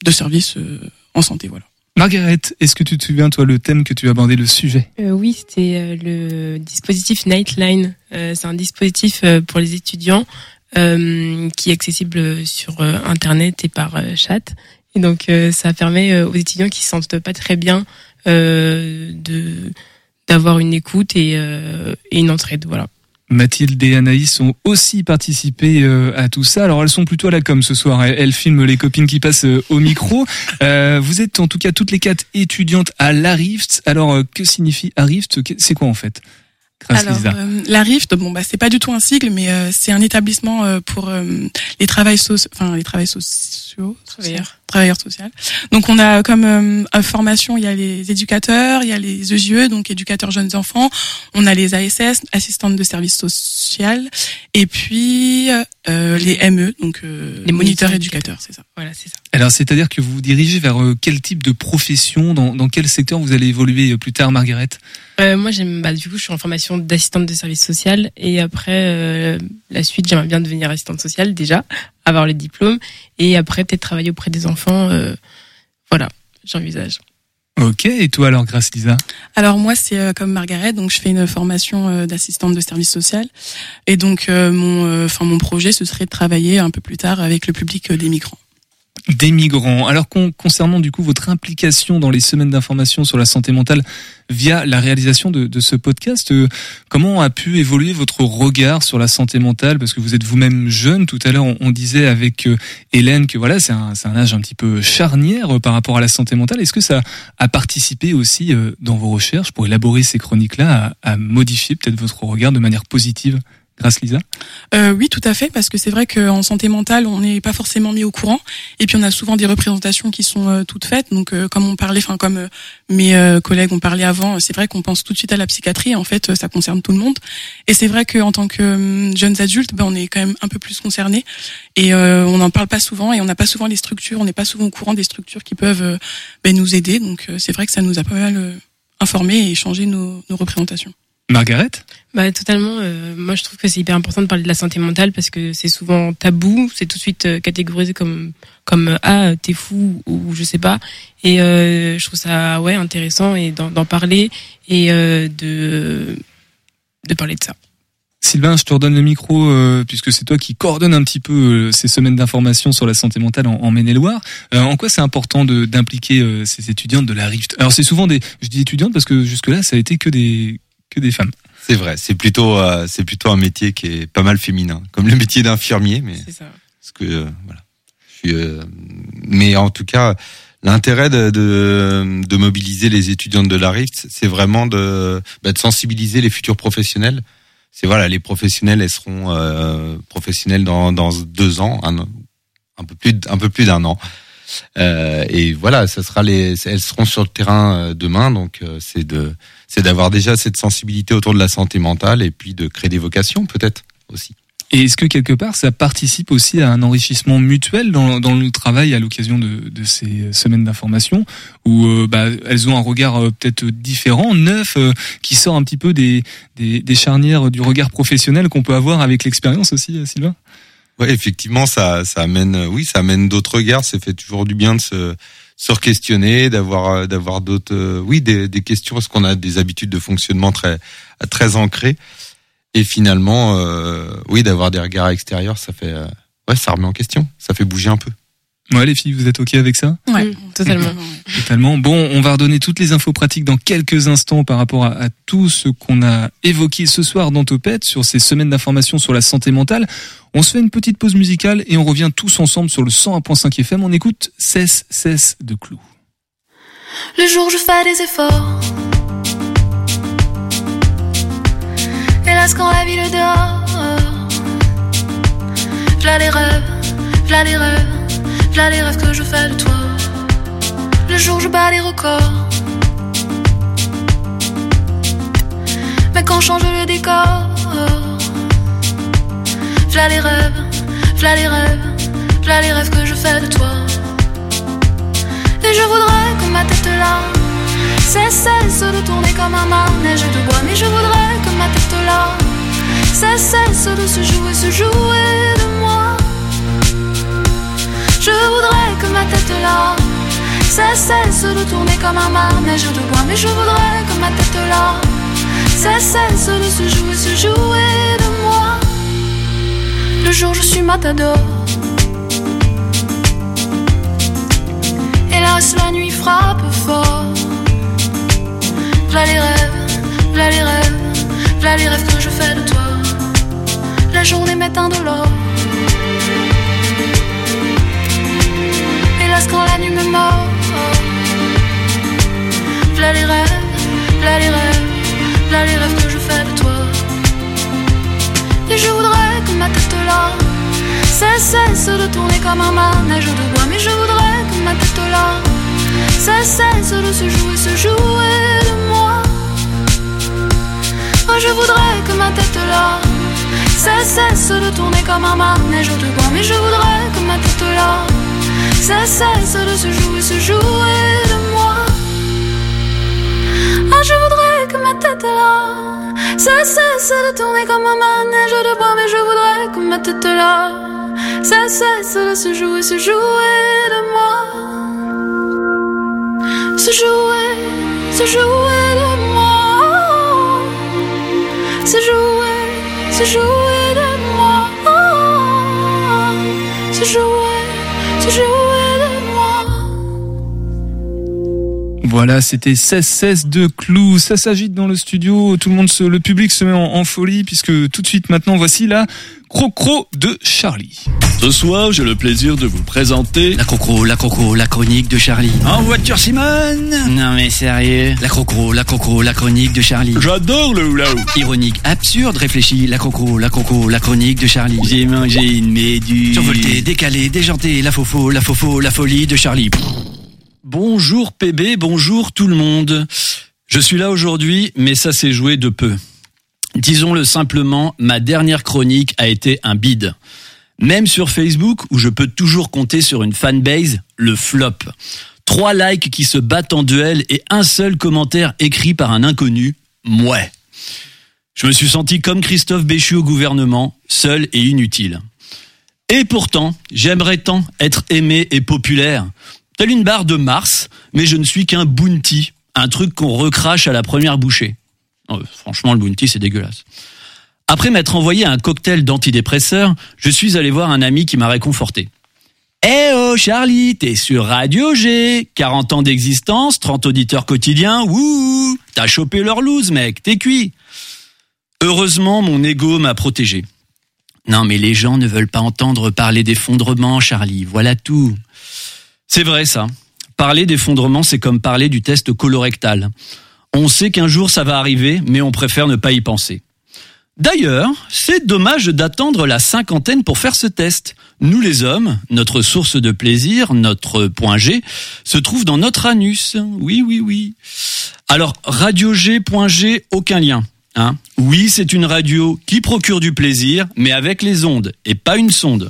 de services euh, en santé. Voilà. Margaret, est-ce que tu te souviens toi le thème que tu abordé, le sujet? Euh, oui, c'était euh, le dispositif Nightline. Euh, c'est un dispositif euh, pour les étudiants euh, qui est accessible sur euh, Internet et par chat. Et donc, ça permet aux étudiants qui se sentent pas très bien de d'avoir une écoute et, et une entraide. Voilà. Mathilde et Anaïs ont aussi participé euh, à tout ça. Alors elles sont plutôt à la com ce soir. Elles, filment les copines qui passent euh, au micro. Euh, vous êtes en tout cas toutes les quatre étudiantes à l'ARIFT. Alors euh, que signifie ARIFT C'est quoi en fait? Alors, euh, la RIFT, bon bah c'est pas du tout un sigle, mais euh, c'est un établissement euh, pour euh, les travails sociaux, enfin les travails sociaux, Travailleurs. Travailleur social. Donc on a comme euh, formation, il y a les éducateurs, il y a les EJE, donc éducateurs jeunes enfants, on a les ASS, assistantes de services social, et puis euh, les ME, donc euh, les moniteurs éducateurs, c'est ça. Voilà, c'est ça. Alors, c'est-à-dire que vous vous dirigez vers euh, quel type de profession, dans, dans quel secteur vous allez évoluer euh, plus tard, Margaret Euh, moi, j'aime, bah, du coup, je suis en formation d'assistante de service social. Et après euh, la suite, j'aimerais bien devenir assistante sociale déjà, avoir le diplôme et après peut-être travailler auprès des enfants. euh, voilà, j'envisage. Ok, et toi alors, Grâce Lisa? Alors moi c'est euh, comme Margaret, donc je fais une formation euh, d'assistante de service social et donc euh, mon euh, enfin mon projet ce serait de travailler un peu plus tard avec le public euh, des migrants. Des migrants. Alors con- concernant du coup votre implication dans les semaines d'information sur la santé mentale via la réalisation de, ce podcast, euh, comment a pu évoluer votre regard sur la santé mentale? Parce que vous êtes vous-même jeune. Tout à l'heure, on, disait avec euh, Hélène que voilà, c'est un, un âge un petit peu charnière euh, par rapport à la santé mentale. Est-ce que ça a participé aussi dans vos recherches pour élaborer ces chroniques-là à modifier peut-être votre regard de manière positive? Lisa? Euh, oui, tout à fait, parce que c'est vrai qu'en santé mentale, on n'est pas forcément mis au courant, et puis on a souvent des représentations qui sont euh, toutes faites. Donc, euh, comme on parlait, enfin comme mes collègues ont parlé avant, c'est vrai qu'on pense tout de suite à la psychiatrie. En fait, ça concerne tout le monde, et c'est vrai qu'en tant que euh, jeunes adultes, ben, on est quand même un peu plus concernés, et on n'en parle pas souvent, et on n'a pas souvent les structures, on n'est pas souvent au courant des structures qui peuvent ben, nous aider. Donc, c'est vrai que ça nous a pas mal informés et changé nos, nos représentations. Margaret Bah totalement. euh, moi, je trouve que c'est hyper important de parler de la santé mentale parce que c'est souvent tabou. C'est tout de suite euh, catégorisé comme comme euh, ah t'es fou ou je sais pas. Et euh, je trouve ça ouais intéressant et d'en parler et euh, de de parler de ça. Sylvain, je te redonne le micro euh, puisque c'est toi qui coordonne un petit peu euh, ces semaines d'information sur la santé mentale en, en Maine-et-Loire. Euh, en quoi c'est important d'impliquer euh, ces étudiantes de la Rift? Alors c'est souvent des, je dis étudiantes parce que jusque là ça a été que des que des femmes. C'est vrai, c'est plutôt euh, c'est plutôt un métier qui est pas mal féminin, comme le métier d'infirmier, mais ça. parce que euh, voilà. Je suis, euh, mais en tout cas, l'intérêt de, de, de mobiliser les étudiantes de la RIFT, c'est vraiment de, bah, de sensibiliser les futurs professionnels. C'est voilà, les professionnels, elles seront euh, professionnels dans, dans deux ans, un, un peu plus un peu plus d'un an. Euh, et voilà, ça sera les, elles seront sur le terrain euh, demain, donc euh, c'est de, c'est d'avoir déjà cette sensibilité autour de la santé mentale et puis de créer des vocations peut-être aussi. Et est-ce que quelque part ça participe aussi à un enrichissement mutuel dans, le travail à l'occasion de, ces semaines d'information où bah, elles ont un regard peut-être différent, neuf, qui sort un petit peu des, des, charnières du regard professionnel qu'on peut avoir avec l'expérience aussi, Sylvain? Ouais, effectivement, ça, ça amène, euh, oui, ça amène d'autres regards. Ça fait toujours du bien de se, se questionner, d'avoir, euh, d'avoir d'autres, euh, oui, des, des questions parce qu'on a des habitudes de fonctionnement très, très ancrées. Et finalement, euh, oui, d'avoir des regards extérieurs, ça fait, ouais, ça remet en question, ça fait bouger un peu. Ouais, les filles, vous êtes ok avec ça Ouais, Mm, totalement. Totalement. Bon, on va redonner toutes les infos pratiques dans quelques instants par rapport à, à tout ce qu'on a évoqué ce soir dans Topette sur ces semaines d'information sur la santé mentale. On se fait une petite pause musicale et on revient tous ensemble sur le 101.5 FM. On écoute Cesse, cesse de clou. Le jour je fais des efforts. Hélas, quand la ville dort, v'là les rêves, v'là les rêves, v'là les rêves que je fais de toi. Le jour je bats les records. Mais quand change le décor, v'là les rêves, v'là les rêves, v'là les rêves que je fais de toi. Et je voudrais que ma tête là cesse de tourner comme un manège de bois. Mais je voudrais que ma tête là cesse de se jouer, se jouer de moi. Je voudrais que ma tête là cesse de tourner comme un manège de bois. Mais je voudrais que ma tête là cesse de se jouer, se jouer de moi. Le jour je suis matador. Hélas, la nuit frappe fort. V'là les rêves, v'là les rêves, v'là les rêves que je fais de toi. La journée m'est indolore. Là. Cesse de tourner comme un manège de bois. Mais je voudrais que ma tête là. Ça cesse de se jouer, se jouer de moi. Oh je voudrais que ma tête là. Ça cesse de tourner comme un manège de bois Mais je voudrais que ma tête là. Ça cesse de se jouer, se jouer de moi. Ah je voudrais que ma tête là Ça cesse de tourner comme un manège de bois Mais je voudrais que ma tête là. Ça cesse de se jouer, se jouer de moi. Se jouer, se jouer de moi. Se jouer, se jouer de moi. Se jouer, se jouer Voilà, c'était 16-16 de clous. Ça s'agite dans le studio. Tout le monde, se, le public se met en, en folie puisque tout de suite maintenant, voici la crocro de Charlie. Ce soir, j'ai le plaisir de vous présenter La crocro, la crocro, la chronique de Charlie. En voiture, Simone Non mais sérieux La crocro, la crocro, la chronique de Charlie. J'adore le hula hoop. Ironique, absurde, réfléchi, la crocro, la crocro, la chronique de Charlie. J'ai mangé une méduse. Survolté, décalé, déjanté, la faux la faux la folie de Charlie. Bonjour PB, bonjour tout le monde. Je suis là aujourd'hui, mais ça s'est joué de peu. Disons-le simplement, ma dernière chronique a été un bide. Même sur Facebook, où je peux toujours compter sur une fanbase, le flop. Trois likes qui se battent en duel et un seul commentaire écrit par un inconnu, mouais. Je me suis senti comme Christophe Béchu au gouvernement, seul et inutile. Et pourtant, j'aimerais tant être aimé et populaire. Telle une barre de Mars, mais je ne suis qu'un bounty, un truc qu'on recrache à la première bouchée. Oh, franchement, le bounty, c'est dégueulasse. Après m'être envoyé un cocktail d'antidépresseurs, je suis allé voir un ami qui m'a réconforté. Eh oh Charlie, t'es sur Radio G, 40 ans d'existence, 30 auditeurs quotidiens, wouh, t'as chopé leur loose mec, t'es cuit. Heureusement, mon ego m'a protégé. Non mais les gens ne veulent pas entendre parler d'effondrement, Charlie, voilà tout. C'est vrai ça. Parler d'effondrement, c'est comme parler du test colorectal. On sait qu'un jour ça va arriver, mais on préfère ne pas y penser. D'ailleurs, c'est dommage d'attendre la cinquantaine pour faire ce test. Nous les hommes, notre source de plaisir, notre point G, se trouve dans notre anus. Oui, oui, oui. Alors, radio G.G, aucun lien. Hein oui, c'est une radio qui procure du plaisir, mais avec les ondes, et pas une sonde.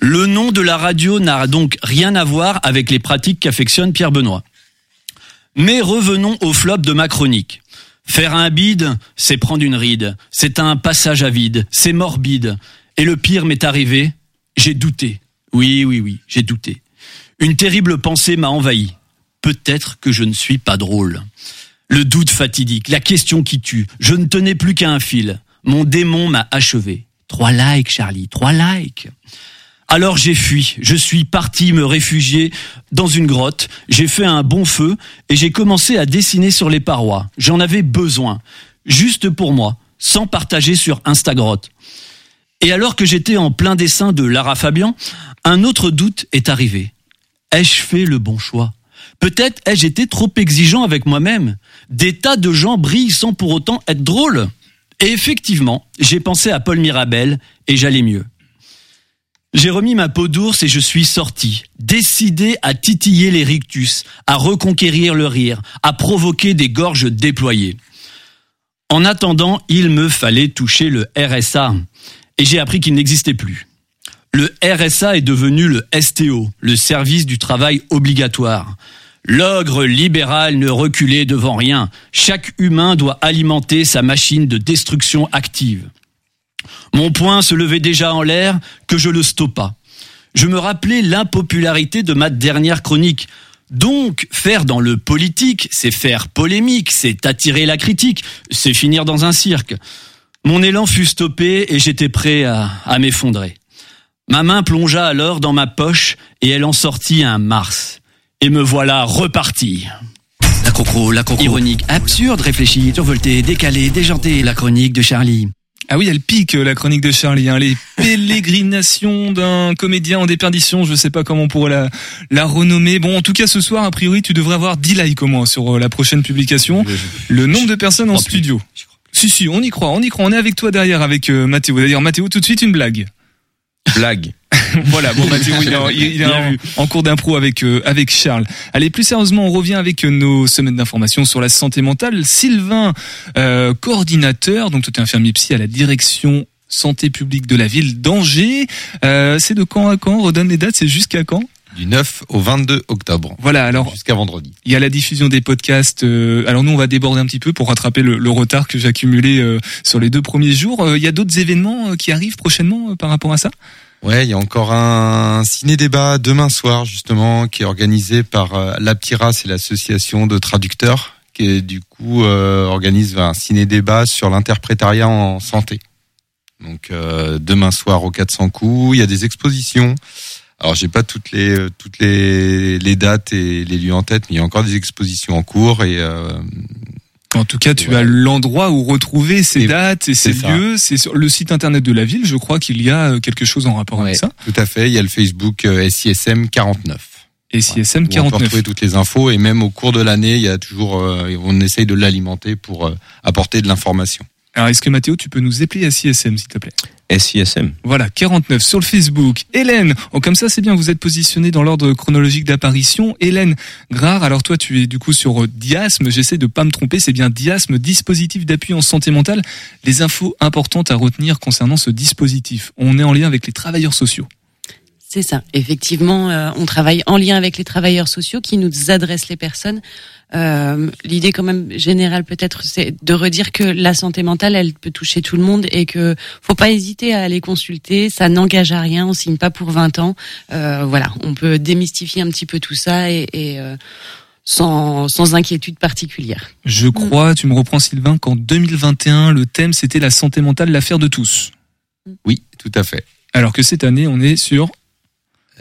Le nom de la radio n'a donc rien à voir avec les pratiques qu'affectionne Pierre Benoît. Mais revenons au flop de ma chronique. Faire un bide, c'est prendre une ride. C'est un passage à vide. C'est morbide. Et le pire m'est arrivé. J'ai douté. Oui, oui, oui, j'ai douté. Une terrible pensée m'a envahi. Peut-être que je ne suis pas drôle. Le doute fatidique, la question qui tue. Je ne tenais plus qu'à un fil. Mon démon m'a achevé. Trois likes, Charlie, trois likes. Alors j'ai fui, je suis parti me réfugier dans une grotte, j'ai fait un bon feu et j'ai commencé à dessiner sur les parois. J'en avais besoin, juste pour moi, sans partager sur Instagram. Et alors que j'étais en plein dessin de Lara Fabian, un autre doute est arrivé. Ai-je fait le bon choix? Peut-être ai-je été trop exigeant avec moi-même. Des tas de gens brillent sans pour autant être drôles. Et effectivement, j'ai pensé à Paul Mirabel et j'allais mieux. J'ai remis ma peau d'ours et je suis sorti, décidé à titiller les rictus, à reconquérir le rire, à provoquer des gorges déployées. En attendant, il me fallait toucher le RSA, et j'ai appris qu'il n'existait plus. Le RSA est devenu le STO, le service du travail obligatoire. L'ogre libéral ne reculait devant rien. Chaque humain doit alimenter sa machine de destruction active. Mon poing se levait déjà en l'air que je le stoppa. Je me rappelais l'impopularité de ma dernière chronique. Donc, faire dans le politique, c'est faire polémique, c'est attirer la critique, c'est finir dans un cirque. Mon élan fut stoppé et j'étais prêt à, à m'effondrer. Ma main plongea alors dans ma poche et elle en sortit un Mars. Et me voilà reparti. La crocro, la crocro. Ironique, absurde, réfléchi, survolté, décalé, déjanté. La chronique de Charlie. Ah oui, elle pique la chronique de Charlie. Hein. Les pérégrinations d'un comédien en déperdition, je sais pas comment on pourrait la, la renommer. Bon, en tout cas, ce soir, a priori, tu devrais avoir 10 likes au moins sur euh, la prochaine publication. Le nombre de personnes en studio. Si, si, on y croit, on y croit. On est avec toi derrière, avec euh, Mathéo. D'ailleurs, Mathéo, tout de suite, une blague. Blague. voilà, bon Mathéo, il est, en, il est en- en cours d'impro avec euh, avec Charles. Allez, plus sérieusement, on revient avec euh, nos semaines d'information sur la santé mentale. Sylvain, euh, coordinateur, donc tu es infirmier psy à la direction santé publique de la ville d'Angers. Euh, c'est de quand à quand? Redonne les dates, c'est jusqu'à quand? Du 9 au 22 octobre. Voilà, alors Jusqu'à vendredi. il y a la diffusion des podcasts. euh, alors nous, on va déborder un petit peu pour rattraper le, le retard que j'ai accumulé euh, sur les deux premiers jours. Euh, Il y a d'autres événements euh, qui arrivent prochainement euh, par rapport à ça? Ouais, il y a encore un ciné-débat demain soir, justement, qui est organisé par euh, l'Aptira, c'est l'association de traducteurs, qui du coup euh, organise un ciné-débat sur l'interprétariat en santé. Donc euh, demain soir au 400 coups, il y a des expositions. Alors j'ai pas toutes les euh, toutes les, les dates et les lieux en tête, mais il y a encore des expositions en cours et euh, En tout cas, tu as l'endroit où retrouver ces Et- dates et ces lieux. C'est sur le site internet de la ville. Je crois qu'il y a euh, quelque chose en rapport avec ça. tout à fait, il y a le Facebook euh, SISM 49. Et SISM où on peut 49. retrouver toutes les infos et même au cours de l'année, il y a toujours, euh, on essaye de l'alimenter pour euh, apporter de l'information. Alors, est-ce que Mathéo, tu peux nous épeler à SISM, s'il te plaît SISM. Voilà, 49 sur le Facebook. Hélène, oh, comme ça c'est bien, vous êtes positionné dans l'ordre chronologique d'apparition. Hélène Grard, alors toi tu es du coup sur euh, Diasme, j'essaie de pas me tromper, c'est bien Diasme, dispositif d'appui en santé mentale. Les infos importantes à retenir concernant ce dispositif. On est en lien avec les travailleurs sociaux. C'est ça. Effectivement, euh, on travaille en lien avec les travailleurs sociaux qui nous adressent les personnes. Euh, L'idée quand même générale peut-être, c'est de redire que la santé mentale, elle peut toucher tout le monde et que faut pas hésiter à aller consulter. Ça n'engage à rien. On signe pas pour 20 ans. Euh, voilà, on peut démystifier un petit peu tout ça et, et, euh, sans, sans inquiétude particulière. Je crois, tu me reprends Sylvain, qu'en 2021, le thème c'était la santé mentale, l'affaire de tous. Oui, tout à fait. Alors que cette année, on est sur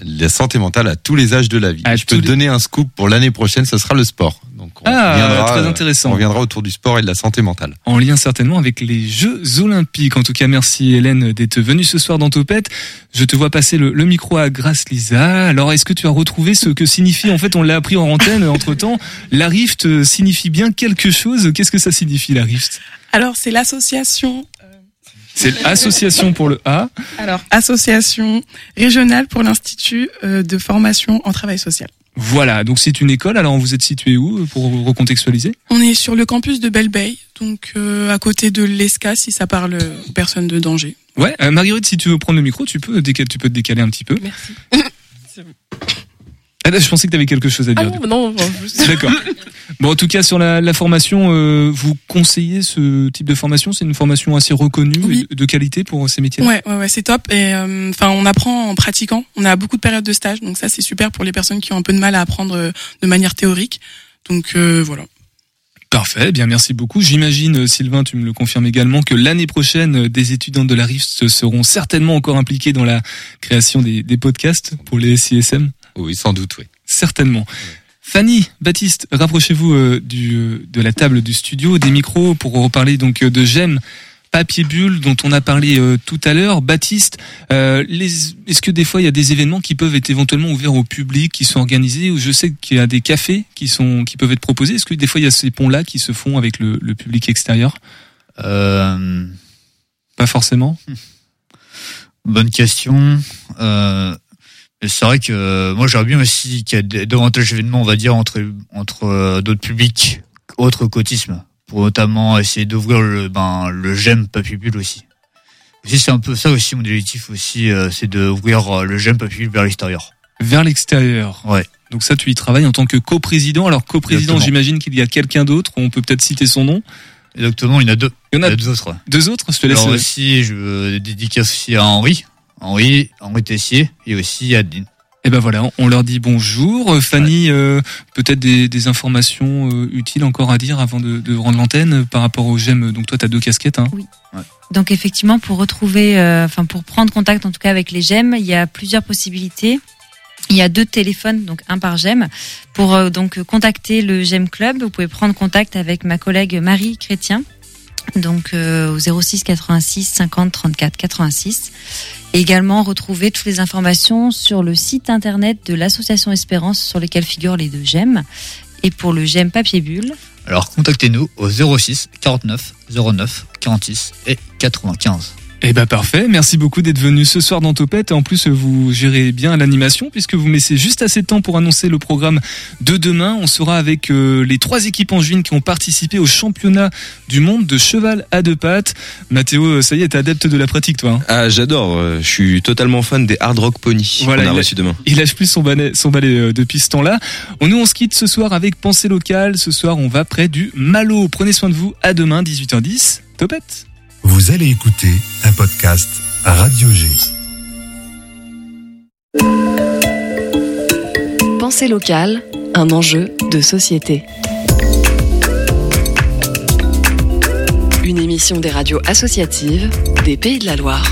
La santé mentale à tous les âges de la vie. À Je peux te les- donner un scoop pour l'année prochaine, ce sera le sport. Donc on Ah, reviendra, très euh, intéressant. On reviendra autour du sport et de la santé mentale. en lien certainement avec les Jeux Olympiques. En tout cas, merci Hélène d'être venue ce soir dans Topette. Je te vois passer le, le micro à Grace Lisa. Alors, est-ce que tu as retrouvé ce que signifie, en fait, on l'a appris en antenne entre temps, la rift euh, signifie bien quelque chose? Qu'est-ce que ça signifie, la rift? Alors, c'est l'association, C'est l'association pour le A. alors, association régionale pour l'Institut euh, de formation en travail social. Voilà, donc c'est une école. Alors, vous êtes situé où, euh, pour recontextualiser? On est sur le campus de Belle Bay, donc euh, à côté de l'ESCA, si ça parle aux personnes de danger. Ouais, euh, Marguerite, si tu veux prendre le micro, tu peux, décaler, tu peux te décaler un petit peu. Merci. Ah, là, je pensais que tu avais quelque chose à Ah dire. non, non, non, juste- D'accord. Bon, en tout cas, sur la, la formation, euh, vous conseillez ce type de formation? C'est une formation assez reconnue Oui. et de qualité pour ces métiers Ouais, ouais, ouais, c'est top. Et euh, enfin, on apprend en pratiquant. On a beaucoup de périodes de stage, donc ça c'est super pour les personnes qui ont un peu de mal à apprendre euh, de manière théorique. Donc euh, voilà. Parfait, eh bien merci beaucoup. J'imagine, Sylvain, tu me le confirmes également, que l'année prochaine, des étudiants de la RIFT seront certainement encore impliqués dans la création des, des podcasts pour les SISM. Oui, sans doute, oui. Certainement. Fanny, Baptiste, rapprochez-vous euh, du, euh, de la table du studio, des micros, pour reparler donc euh, de GEM Papier Bulle dont on a parlé euh, tout à l'heure. Baptiste, euh, les- est-ce que des fois il y a des événements qui peuvent être éventuellement ouverts au public, qui sont organisés ou Je sais qu'il y a des cafés qui sont qui peuvent être proposés. Est-ce que des fois il y a ces ponts-là qui se font avec le, le public extérieur? Euh, Pas forcément? bonne question. Euh, c'est vrai que euh, moi j'aurais bien aussi qu'il y ait davantage d'événements, on va dire, entre entre euh, d'autres publics autres qu'autisme, pour notamment essayer d'ouvrir le ben le GEM Papy Bulle aussi. Aussi c'est un peu ça aussi mon objectif aussi, euh, c'est d'ouvrir euh, le GEM Papy Bulle vers l'extérieur. Vers l'extérieur. Ouais. Donc ça, tu y travailles en tant que coprésident. Alors coprésident, j'imagine qu'il y a quelqu'un d'autre. On peut peut-être citer son nom. Exactement, il y en a deux. Il y en a deux autres. Deux autres. Je te laisse. Alors aussi, je dédicace aussi à Henri, Henri, Henri Tessier, et aussi Adeline. Et ben voilà, on leur dit bonjour. Euh, Fanny, euh, peut-être des, des informations euh, utiles encore à dire avant de, de rendre l'antenne euh, par rapport au GEM. Donc toi, tu as deux casquettes. Hein. Donc effectivement, pour retrouver, euh, enfin pour prendre contact en tout cas avec les GEM, il y a plusieurs possibilités. Il y a deux téléphones, donc un par GEM. Pour euh, donc contacter le GEM Club, vous pouvez prendre contact avec ma collègue Marie Chrétien, donc euh, au 06 86 50 34 86. Et également retrouver toutes les informations sur le site internet de l'association Espérance sur lequel figurent les deux GEM. Et pour le GEM Papier Bulle, Alors contactez-nous au 06 49 09 46 et 95. Eh ben parfait, merci beaucoup d'être venu ce soir dans Topette. Et en plus, vous gérez bien l'animation puisque vous me laissez juste assez de temps pour annoncer le programme de demain. On sera avec euh, les trois équipes angevines qui ont participé au championnat du monde de cheval à deux pattes. Mathéo, ça y est, t'es adepte de la pratique, toi. hein Ah, j'adore. euh, Je suis totalement fan des hard rock pony Voilà, qu'on a il a- reçu demain. Il lâche plus son balai, son balai euh, depuis ce temps-là. On, nous, on se quitte ce soir avec Pensée locale. Ce soir, on va près du Malo. Prenez soin de vous. À demain, 18h10. Topette. Vous allez écouter un podcast Radio G. Pensée locale, un enjeu de société. Une émission des radios associatives des Pays de la Loire.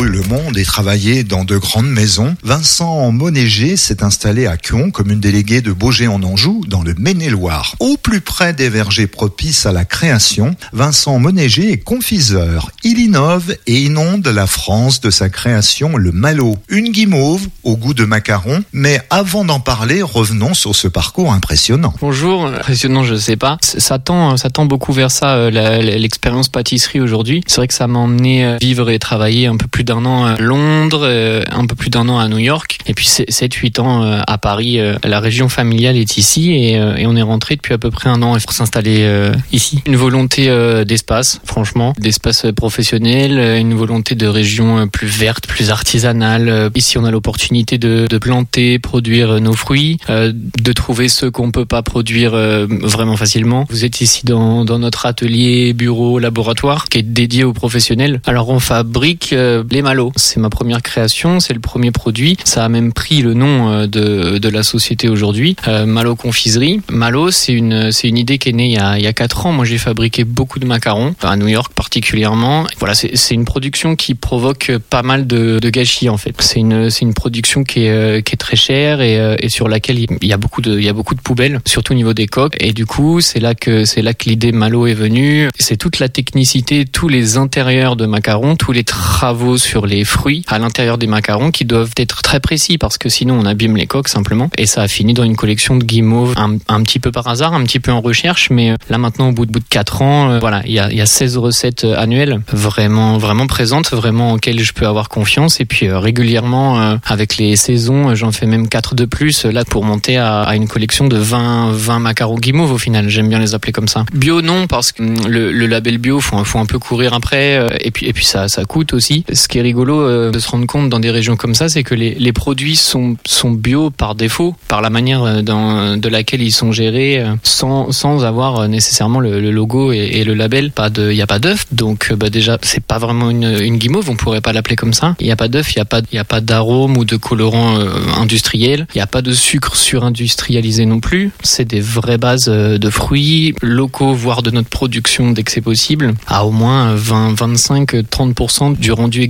Le monde et travaillé dans de grandes maisons, Vincent Monéger s'est installé à Cuon comme une déléguée de Beaugé en Anjou, dans le Maine-et-Loire. Au plus près des vergers propices à la création, Vincent Monéger est confiseur. Il innove et inonde la France de sa création, le Malo. Une guimauve au goût de macaron, mais avant d'en parler, revenons sur ce parcours impressionnant. Bonjour, impressionnant, je sais pas. Ça tend, ça tend beaucoup vers ça, euh, l'expérience pâtisserie aujourd'hui. C'est vrai que ça m'a emmené euh, vivre et travailler un peu plus d'un an à Londres, euh, un peu plus d'un an à New York, et puis 7-8 ans euh, à Paris. Euh, La région familiale est ici et, et on est rentré depuis à peu près un an pour s'installer ici. Une volonté d'espace, franchement, d'espace professionnel, une volonté de région plus verte, plus artisanale. Ici, on a l'opportunité de, de planter, produire nos fruits, de trouver ceux qu'on peut pas produire vraiment facilement. Vous êtes ici dans, dans notre atelier, bureau, laboratoire qui est dédié aux professionnels. Alors, on fabrique euh, les malos. C'est ma première création, c'est le premier produit. Ça a même pris le nom euh, de, de la société aujourd'hui, euh, Malo Confiserie. Malo, c'est une, c'est une idée qui est née il y a, il y a 4 ans. Moi, j'ai fabriqué beaucoup de macarons, à New York particulièrement. Voilà, c'est une production qui provoque pas mal de, de gâchis en fait. C'est une, c'est une production qui est, euh, qui est très chère et, et sur laquelle il y a beaucoup de, il y a beaucoup de poubelles, surtout au niveau des coques. Et du coup, c'est là que, c'est là que l'idée Malo est venue. C'est toute la technicité, tous les intérieurs de macarons, tous les travaux sur les fruits à l'intérieur des macarons qui doivent être très précis parce que sinon on abîme les coques simplement. Et ça a fini dans une collection de guimauves un, un petit peu par hasard, un petit peu en recherche, mais euh, là maintenant au bout de, bout de 4 ans, euh, voilà, il y a, y a 16 recettes euh, annuelles vraiment, vraiment présentes, vraiment auxquelles je peux avoir confiance. Et puis euh, régulièrement, euh, avec les saisons, euh, j'en fais même 4 de plus là pour monter à, à une collection de 20, 20 macarons guimauves au final. J'aime bien les appeler comme ça. Bio non parce que hum, le, le label bio faut, faut un peu courir après et puis et puis ça ça coûte aussi. Ce qui rigolo euh, de se rendre compte dans des régions comme ça, c'est que les, produits sont bio par défaut, par la manière euh, de laquelle ils sont gérés, euh, sans avoir nécessairement le, logo et, le label. Pas de, il y a pas d'œuf, donc bah déjà c'est pas vraiment une, guimauve, on pourrait pas l'appeler comme ça. Il y a pas d'œuf, il y a pas d'arôme ou de colorant industriel. Il y a pas de sucre surindustrialisé non plus. C'est des vraies bases de fruits locaux, voire de notre production dès que c'est possible, à au moins 20, 25, 30% du rendu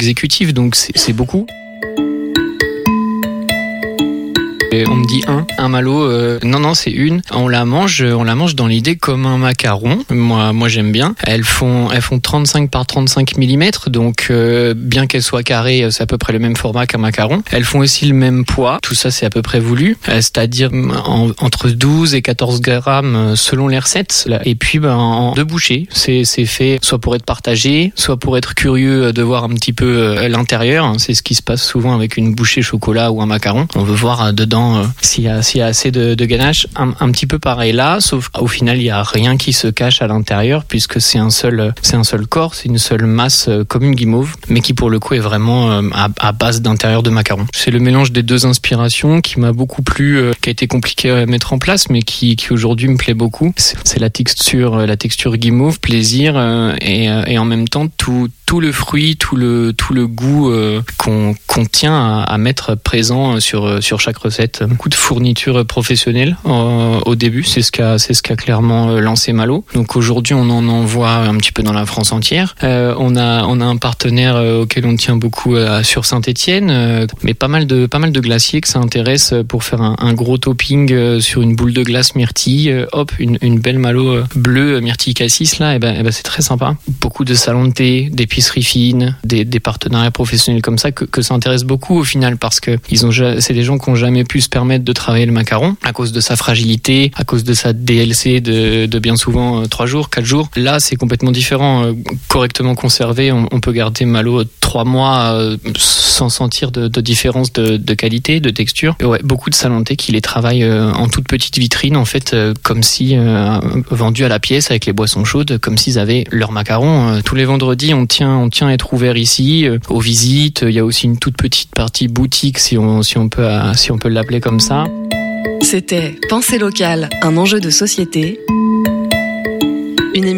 Donc c'est beaucoup. On me dit un, un malo. euh, non, non, c'est une. On la mange, on la mange dans l'idée comme un macaron. Moi, moi, j'aime bien. Elles font, elles font 35 par 35 mm, donc euh, bien qu'elles soient carrées, c'est à peu près le même format qu'un macaron. Elles font aussi le même poids. Tout ça, c'est à peu près voulu, Euh, c'est-à-dire en- entre 12 et 14 grammes euh, selon les recettes. Et puis, ben, en deux bouchées. C'est, fait soit pour être partagé, soit pour être curieux de voir un petit peu euh, l'intérieur. C'est ce qui se passe souvent avec une bouchée chocolat ou un macaron. On veut voir euh, dedans euh, s'il y a, assez de, ganache. Un, petit peu pareil là, sauf au final, il y a rien qui se cache à l'intérieur puisque c'est un seul, c'est un seul corps, c'est une seule masse euh, comme une guimauve, mais qui pour le coup est vraiment euh, à, base d'intérieur de macaron. C'est le mélange des deux inspirations qui m'a beaucoup plu, euh, qui a été compliqué à mettre en place, mais qui, qui aujourd'hui me plaît beaucoup. C'est la texture, euh, la texture guimauve, plaisir, euh, et, euh, et en même temps tout, tout le fruit, tout le, tout le goût euh, qu'on qu'on tient à, à mettre présent euh, sur, euh, sur chaque recette. Beaucoup de fournitures professionnelles euh, au début, c'est ce qu'a c'est ce qu'a clairement euh, lancé Malo. Donc aujourd'hui, on en envoie un petit peu dans la France entière. Euh, on a on a un partenaire auquel on tient beaucoup sur Saint-Étienne, mais pas mal de pas mal de glaciers que ça intéresse pour faire un, un gros topping sur une boule de glace myrtille. Hop, une, une belle Malo bleue myrtille cassis là, et ben, eh ben c'est très sympa. Beaucoup de salons de thé, des des, partenariats professionnels comme ça que, ça intéresse beaucoup au final parce que ils ont c'est des gens qui ont jamais pu se permettre de travailler le macaron à cause de sa fragilité, à cause de sa DLC de, bien souvent euh, trois jours, quatre jours. Là, c'est complètement différent. Euh, correctement conservé, on, peut garder Malo trois mois euh, sans sentir de, différence de, qualité, de texture. Ouais, beaucoup de thé qui les travaillent euh, en toute petite vitrine, en fait, euh, comme si euh, vendus à la pièce avec les boissons chaudes, comme s'ils avaient leur macaron. Euh, tous les vendredis, on tient, on tient à être ouvert ici euh, aux visites. Il y a aussi une toute petite partie boutique, si on, peut, euh, si on peut l'appeler comme ça. C'était Pensée locale, un enjeu de société